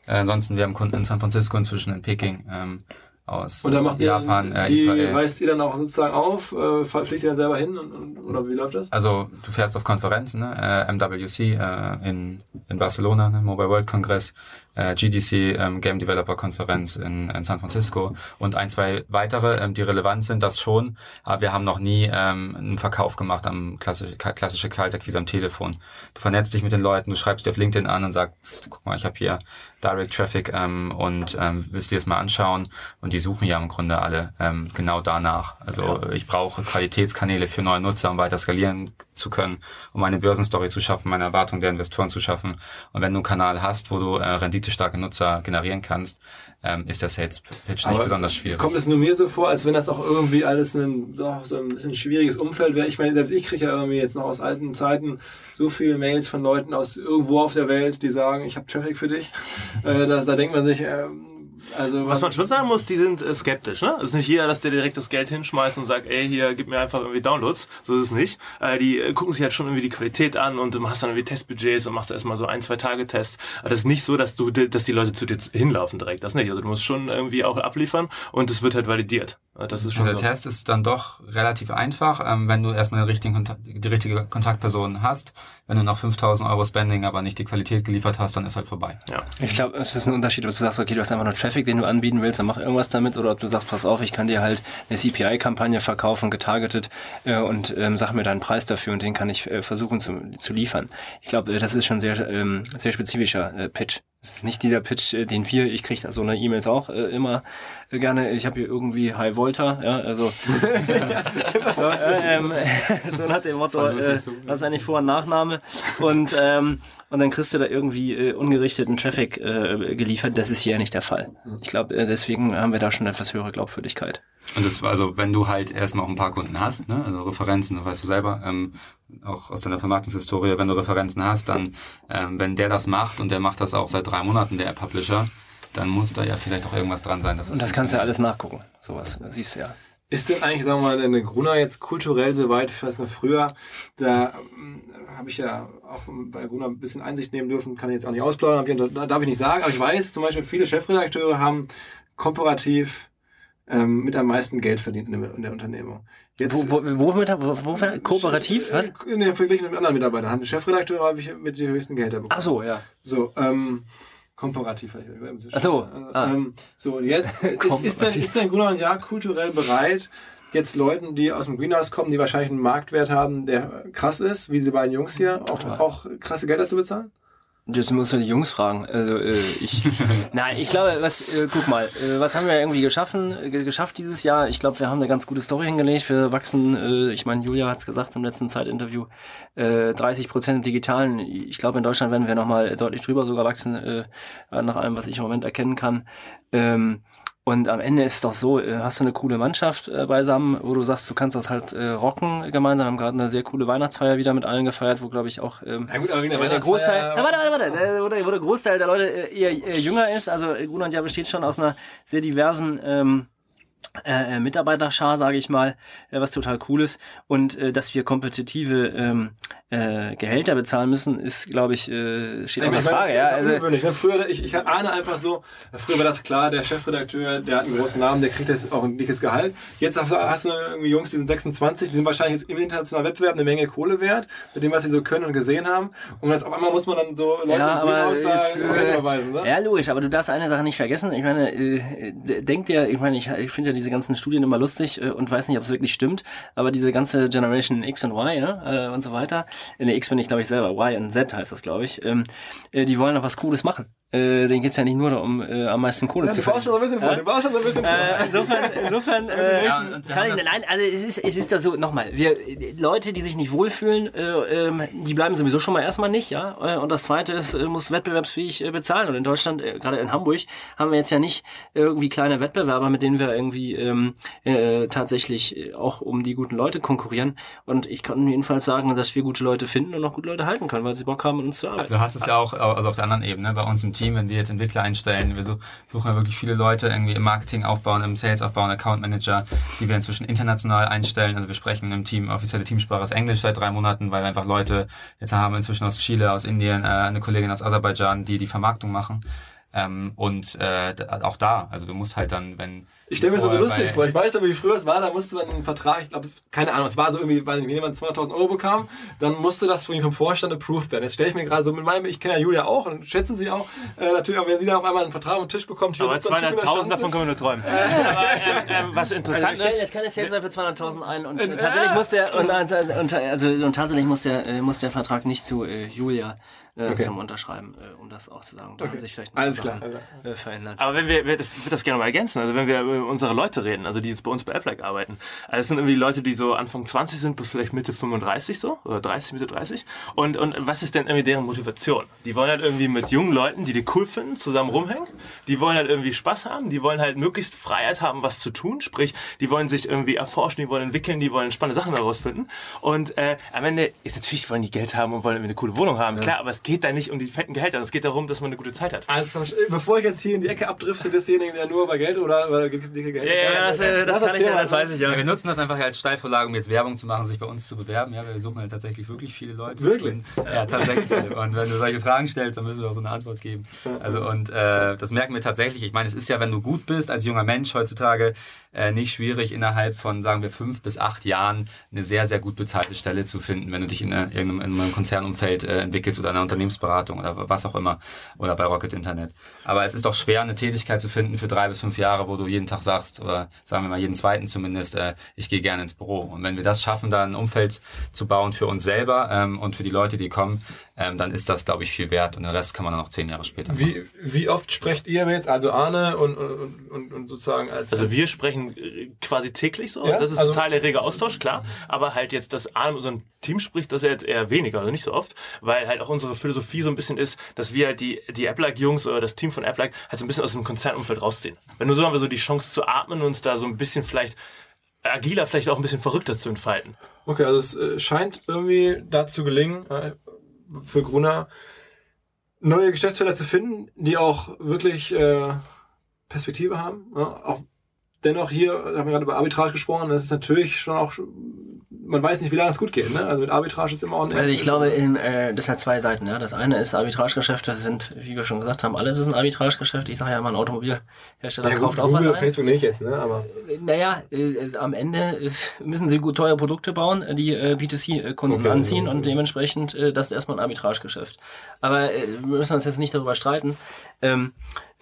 Äh, ansonsten, wir haben Kunden in San Francisco inzwischen, in Peking, ähm, aus und dann macht Japan, ihr, äh, Israel. Reist ihr dann auch sozusagen auf? Äh, fliegt ihr dann selber hin? Und, und, oder wie läuft das? Also du fährst auf Konferenzen, ne? äh, MWC äh, in, in Barcelona, ne? Mobile World Congress, äh, GDC ähm, Game Developer Konferenz in, in San Francisco und ein, zwei weitere, ähm, die relevant sind, das schon, aber wir haben noch nie ähm, einen Verkauf gemacht am klassische, klassische Kaltakquise am Telefon. Du vernetzt dich mit den Leuten, du schreibst dir auf LinkedIn an und sagst, guck mal, ich habe hier Direct Traffic ähm, und ähm, willst du dir das mal anschauen und die suchen ja im Grunde alle ähm, genau danach. Also ich brauche Qualitätskanäle für neue Nutzer, um weiter skalieren zu können, um eine Börsenstory zu schaffen, meine Erwartung der Investoren zu schaffen. Und wenn du einen Kanal hast, wo du äh, renditestarke Nutzer generieren kannst, ähm, ist der Sales Pitch nicht besonders schwierig. Kommt es nur mir so vor, als wenn das auch irgendwie alles ein, doch, so ein bisschen schwieriges Umfeld wäre? Ich meine, selbst ich kriege ja irgendwie jetzt noch aus alten Zeiten so viele Mails von Leuten aus irgendwo auf der Welt, die sagen, ich habe Traffic für dich. Äh, das, da denkt man sich, äh, also was man schon sagen muss, die sind äh, skeptisch. Ne? Es ist nicht jeder, dass der direkt das Geld hinschmeißt und sagt, ey, hier, gib mir einfach irgendwie Downloads. So ist es nicht. Äh, die äh, gucken sich halt schon irgendwie die Qualität an und du machst dann irgendwie Testbudgets und machst erstmal so ein, zwei Tage Tests. Aber das ist nicht so, dass du, dass die Leute zu dir hinlaufen direkt. Das nicht. Also du musst schon irgendwie auch abliefern und es wird halt validiert. Das ist schon Der so. Test ist dann doch relativ einfach, ähm, wenn du erstmal den richtigen Kontakt, die richtige Kontaktperson hast. Wenn du nach 5000 Euro Spending aber nicht die Qualität geliefert hast, dann ist halt vorbei. Ja. Ich glaube, es ist ein Unterschied, ob du sagst, okay, du hast einfach nur Traffic, den du anbieten willst, dann mach irgendwas damit, oder ob du sagst, pass auf, ich kann dir halt eine CPI-Kampagne verkaufen, getargetet äh, und ähm, sag mir deinen Preis dafür und den kann ich äh, versuchen zu, zu liefern. Ich glaube, äh, das ist schon sehr, ähm, sehr spezifischer äh, Pitch. Es ist nicht dieser Pitch, äh, den wir, ich kriege so eine E-Mails auch äh, immer äh, gerne, ich habe hier irgendwie High Volta, ja, also so, äh, ähm, so nach dem Motto, äh, was ist eigentlich Vor- und Nachname? Und ähm, und dann kriegst du da irgendwie äh, ungerichteten Traffic äh, geliefert. Das ist hier nicht der Fall. Ich glaube, äh, deswegen haben wir da schon eine etwas höhere Glaubwürdigkeit. Und das war also, wenn du halt erstmal auch ein paar Kunden hast, ne, also Referenzen, das weißt du selber, ähm, auch aus deiner Vermarktungshistorie, wenn du Referenzen hast, dann, ähm, wenn der das macht und der macht das auch seit drei Monaten, der Publisher, dann muss da ja vielleicht auch irgendwas dran sein. Dass und das kannst du ja alles nachgucken, sowas, das siehst du ja. Ist denn eigentlich, sagen wir mal, eine Gruner jetzt kulturell so weit, ich weiß noch früher, da ähm, habe ich ja auch bei Gruner ein bisschen Einsicht nehmen dürfen, kann ich jetzt auch nicht ausplaudern, darf ich nicht sagen, aber ich weiß zum Beispiel, viele Chefredakteure haben komparativ ähm, mit am meisten Geld verdient in der, in der Unternehmung. Jetzt, wo, wo, wo, mit, wo, wo kooperativ? Was? In der Vergleich mit anderen Mitarbeitern haben die Chefredakteure häufig mit den höchsten Gehälter bekommen. Ach so, ja. So, ähm, komparativ. Ach so. Ah. Ähm, so, und jetzt ist, ist dann, ist dann Gunnar ja kulturell bereit, jetzt Leuten, die aus dem Greenhouse kommen, die wahrscheinlich einen Marktwert haben, der krass ist, wie diese beiden Jungs hier, auch, auch krasse Gelder zu bezahlen? Das muss ja die Jungs fragen. Also äh, ich, nein, ich glaube, was, äh, guck mal, äh, was haben wir irgendwie geschaffen, geschafft dieses Jahr? Ich glaube, wir haben eine ganz gute Story hingelegt. Wir wachsen, äh, ich meine, Julia hat es gesagt im letzten Zeitinterview, äh, 30 Prozent im Digitalen. Ich glaube, in Deutschland werden wir nochmal deutlich drüber sogar wachsen, äh, nach allem, was ich im Moment erkennen kann. Ähm, und am Ende ist es doch so, äh, hast du eine coole Mannschaft äh, beisammen, wo du sagst, du kannst das halt äh, rocken gemeinsam. Wir haben gerade eine sehr coole Weihnachtsfeier wieder mit allen gefeiert, wo glaube ich auch ähm, gut, aber der, Großteil, warte, warte, warte, wo der, wo der Großteil der Leute äh, eher, eher jünger ist. Also Grunland ja besteht schon aus einer sehr diversen ähm, äh, äh, Mitarbeiterschar, sage ich mal, äh, was total cool ist. Und äh, dass wir kompetitive ähm, äh, Gehälter bezahlen müssen, ist, glaube ich, äh, steht außer Frage. Ja, also, ungewöhnlich. Ne? Früher, ich, ich ahne einfach so, früher war das klar, der Chefredakteur, der hat einen großen Namen, der kriegt jetzt auch ein dickes Gehalt. Jetzt hast du, hast du irgendwie Jungs, die sind 26, die sind wahrscheinlich jetzt im internationalen Wettbewerb eine Menge Kohle wert, mit dem, was sie so können und gesehen haben. Und jetzt auf einmal muss man dann so Leute ja, aber aus da jetzt, überweisen. Ne? Ja, logisch, aber du darfst eine Sache nicht vergessen. Ich meine, äh, denk dir, ich meine, ich, ich finde ja diese ganzen Studien immer lustig äh, und weiß nicht, ob es wirklich stimmt, aber diese ganze Generation X und Y ne, äh, und so weiter, der X bin ich glaube ich selber, Y und Z heißt das glaube ich, ähm, äh, die wollen noch was Cooles machen. Äh, denen geht's ja nicht nur darum, äh, am meisten Kohle ja, zu verdienen. Du brauchst schon ein bisschen vor, du brauchst schon ein bisschen vor. Äh, insofern, insofern äh, ja, kann ich, nein, also es ist, es ist da so, nochmal, wir, Leute, die sich nicht wohlfühlen, äh, äh, die bleiben sowieso schon mal erstmal nicht, ja. Äh, und das zweite ist, äh, muss wettbewerbsfähig äh, bezahlen. Und in Deutschland, äh, gerade in Hamburg, haben wir jetzt ja nicht irgendwie kleine Wettbewerber, mit denen wir irgendwie ähm, äh, tatsächlich auch um die guten Leute konkurrieren. Und ich kann jedenfalls sagen, dass wir gute Leute finden und auch gute Leute halten können, weil sie Bock haben, mit uns zu arbeiten. Du hast es ja auch, also auf der anderen Ebene, bei uns im Team, wenn wir jetzt Entwickler einstellen, wir suchen ja wirklich viele Leute irgendwie im Marketing aufbauen, im Sales aufbauen, Account Manager, die wir inzwischen international einstellen. Also wir sprechen im Team, offizielle Teamsprache ist Englisch seit drei Monaten, weil wir einfach Leute, jetzt haben inzwischen aus Chile, aus Indien, äh, eine Kollegin aus Aserbaidschan, die die Vermarktung machen. Ähm, und äh, auch da, also du musst halt dann, wenn ich stelle mir das so lustig vor. Ich weiß aber, wie früher es war, da musste man einen Vertrag, ich glaube, keine Ahnung, es war so irgendwie, weil wenn jemand 200.000 Euro bekam, dann musste das von ihm vom Vorstand approved werden. Jetzt stelle ich mir gerade so mit meinem, ich kenne ja Julia auch und schätze sie auch, äh, natürlich, aber wenn sie dann auf einmal einen Vertrag am Tisch bekommt, hier aber 200.000 davon können wir nur träumen. Äh, aber, äh, was interessant also, ist. Jetzt kann es jetzt für 200.000 ein und äh, tatsächlich muss der, und, und, also, und tatsächlich muss der, äh, muss der Vertrag nicht zu äh, Julia äh, okay. zum Unterschreiben, äh, um das auch zu sagen. Da okay. haben sich vielleicht Alles klar. Äh, verändert. Aber wenn wir, wir das, das gerne mal ergänzen, also wenn wir unsere Leute reden, also die jetzt bei uns bei Applike arbeiten, also es sind irgendwie Leute, die so Anfang 20 sind, bis vielleicht Mitte 35 so, oder 30, Mitte 30. Und, und was ist denn irgendwie deren Motivation? Die wollen halt irgendwie mit jungen Leuten, die die cool finden, zusammen rumhängen. Die wollen halt irgendwie Spaß haben, die wollen halt möglichst Freiheit haben, was zu tun. Sprich, die wollen sich irgendwie erforschen, die wollen entwickeln, die wollen spannende Sachen herausfinden. Und äh, am Ende ist natürlich, wollen die Geld haben und wollen irgendwie eine coole Wohnung haben. Ja. Klar, aber es geht da nicht um die fetten Gehälter. Es geht darum, dass man eine gute Zeit hat. Also, bevor ich jetzt hier in die Ecke abdrifte, desjenigen, der nur über Geld oder über dicke Gehälter Ja, ja, das, äh, das, das, kann ich, ja, das weiß ich ja. ja. Wir nutzen das einfach als Steilvorlage, um jetzt Werbung zu machen, sich bei uns zu bewerben. Ja, wir suchen halt tatsächlich wirklich viele Leute. Wirklich? Und, ja, tatsächlich. Und wenn du solche Fragen stellst, dann müssen wir auch so eine Antwort geben. Also, und äh, das merken wir tatsächlich. Ich meine, es ist ja, wenn du gut bist als junger Mensch heutzutage, äh, nicht schwierig, innerhalb von, sagen wir, fünf bis acht Jahren eine sehr, sehr gut bezahlte Stelle zu finden, wenn du dich in, in irgendeinem Konzernumfeld äh, entwickelst oder einer Unternehmensberatung oder was auch immer oder bei Rocket Internet. Aber es ist doch schwer, eine Tätigkeit zu finden für drei bis fünf Jahre, wo du jeden Tag sagst, oder sagen wir mal jeden zweiten zumindest, äh, ich gehe gerne ins Büro. Und wenn wir das schaffen, da ein Umfeld zu bauen für uns selber ähm, und für die Leute, die kommen, ähm, dann ist das, glaube ich, viel wert und den Rest kann man dann noch zehn Jahre später machen. Wie, wie oft sprecht ihr jetzt, also Arne und, und, und, und sozusagen als... Also wir sprechen äh, quasi täglich so. Ja, das ist also- total der rege Austausch, klar. Aber halt jetzt, dass A, in unserem Team spricht, das ist jetzt eher weniger, also nicht so oft, weil halt auch unsere Philosophie so ein bisschen ist, dass wir halt die, die Apple-Jungs oder das Team von Apple halt so ein bisschen aus dem Konzernumfeld rausziehen. Wenn nur so haben wir so die Chance zu atmen und uns da so ein bisschen vielleicht agiler, vielleicht auch ein bisschen verrückter zu entfalten. Okay, also es äh, scheint irgendwie dazu gelingen, äh, für Gruner neue Geschäftsfelder zu finden, die auch wirklich äh, Perspektive haben. Ja, auch dennoch hier, haben wir gerade über Arbitrage gesprochen, das ist natürlich schon auch, man weiß nicht, wie lange es gut geht. Ne? Also mit Arbitrage ist immer auch ein Also ich glaube, in, äh, das hat zwei Seiten. Ja. Das eine ist Arbitragegeschäft, das sind, wie wir schon gesagt haben, alles ist ein Arbitragegeschäft. Ich sage ja immer, ein Automobilhersteller kauft auch was ein. Facebook nicht jetzt, ne? aber Naja, äh, am Ende ist, müssen sie gut teure Produkte bauen, äh, die äh, B2C-Kunden Okay, anziehen okay. und dementsprechend äh, das ist erstmal ein Arbitragegeschäft. Aber äh, wir müssen uns jetzt nicht darüber streiten. Ähm,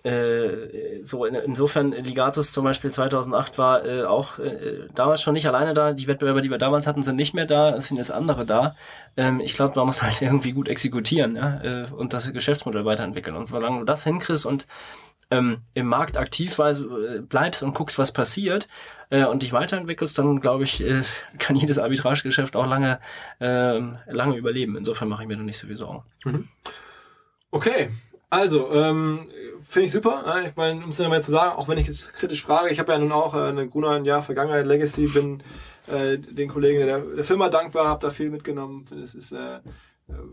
äh, so in, insofern Ligatus zum Beispiel 2008 war äh, auch äh, damals schon nicht alleine da. Die Wettbewerber, die wir damals hatten, sind nicht mehr da. Es sind jetzt andere da. Ähm, ich glaube, man muss halt irgendwie gut exekutieren ja? äh, und das Geschäftsmodell weiterentwickeln. Und solange du das hinkriegst und ähm, im Markt aktiv äh, bleibst und guckst, was passiert äh, und dich weiterentwickelst, dann glaube ich, äh, kann jedes Arbitragegeschäft auch lange, ähm, lange überleben. Insofern mache ich mir da nicht so viel Sorgen. Okay, also, ähm, finde ich super. Ne? Ich meine, um es nochmal zu sagen, auch wenn ich jetzt kritisch frage, ich habe ja nun auch äh, eine Gruner ein Jahr Vergangenheit Legacy, bin äh, den Kollegen der, der Firma dankbar, habe da viel mitgenommen. Es ist, äh, äh,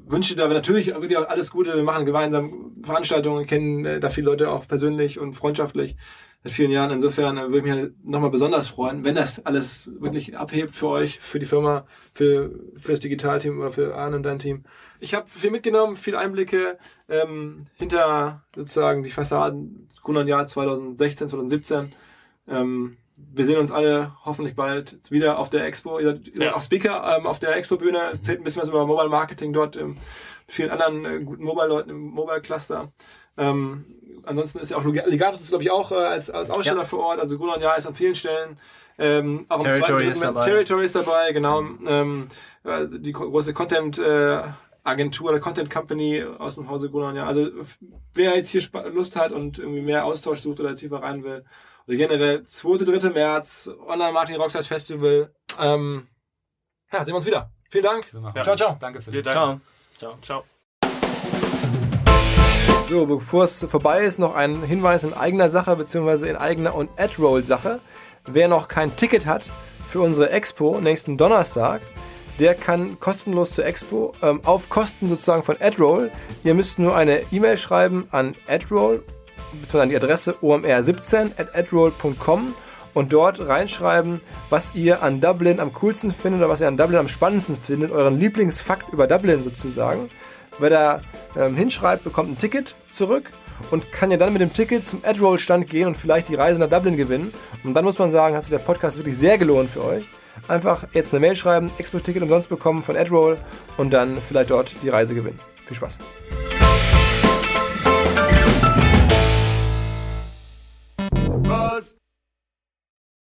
wünsche da natürlich wirklich alles Gute. Wir machen gemeinsam Veranstaltungen, kennen äh, da viele Leute auch persönlich und freundschaftlich seit vielen Jahren. Insofern äh, würde ich mich halt nochmal besonders freuen, wenn das alles wirklich abhebt für euch, für die Firma, für, für das Digitalteam oder für Arne und dein Team. Ich habe viel mitgenommen, viele Einblicke ähm, hinter sozusagen die Fassaden Grunland Jahr 2016, 2017. Ähm, wir sehen uns alle hoffentlich bald wieder auf der Expo. Ihr seid, ihr seid Ja. auch Speaker ähm, auf der Expo-Bühne, erzählt ein bisschen was über Mobile Marketing dort, ähm, mit vielen anderen äh, guten Mobile-Leuten im Mobile-Cluster. Ähm, ansonsten ist ja auch Ligatus ist, glaube ich, auch äh, als, als Aussteller Ja. vor Ort. Also Grunland Jahr ist an vielen Stellen. Ähm, auch Territory zweiten, ist dabei. Territory ist dabei, genau. Ähm, äh, die gro- große Content äh, Agentur oder Content Company aus dem Hause Grunland Jahr. Also wer jetzt hier Lust hat und irgendwie mehr Austausch sucht oder tiefer rein will, oder generell 2. 3. März, Online Marketing Rockstars Festival. Ähm, ja, sehen wir uns wieder. Vielen Dank. So Ja. Ciao, ciao. Danke für die Dank. Ciao. Ciao. Ciao. So, bevor es vorbei ist, noch ein Hinweis in eigener Sache bzw. in eigener und Ad-Roll-Sache. Wer noch kein Ticket hat für unsere Expo nächsten Donnerstag, der kann kostenlos zur Expo ähm, auf Kosten sozusagen von AdRoll. Ihr müsst nur eine E-Mail schreiben an AdRoll bzw. an die Adresse omr17 at adroll.com und dort reinschreiben, was ihr an Dublin am coolsten findet oder was ihr an Dublin am spannendsten findet, euren Lieblingsfakt über Dublin sozusagen. Wer da ähm, hinschreibt, bekommt ein Ticket zurück und kann ja dann mit dem Ticket zum AdRoll-Stand gehen und vielleicht die Reise nach Dublin gewinnen. Und dann muss man sagen, hat sich der Podcast wirklich sehr gelohnt für euch. Einfach jetzt eine Mail schreiben, Expo-Ticket umsonst bekommen von AdRoll und dann vielleicht dort die Reise gewinnen. Viel Spaß.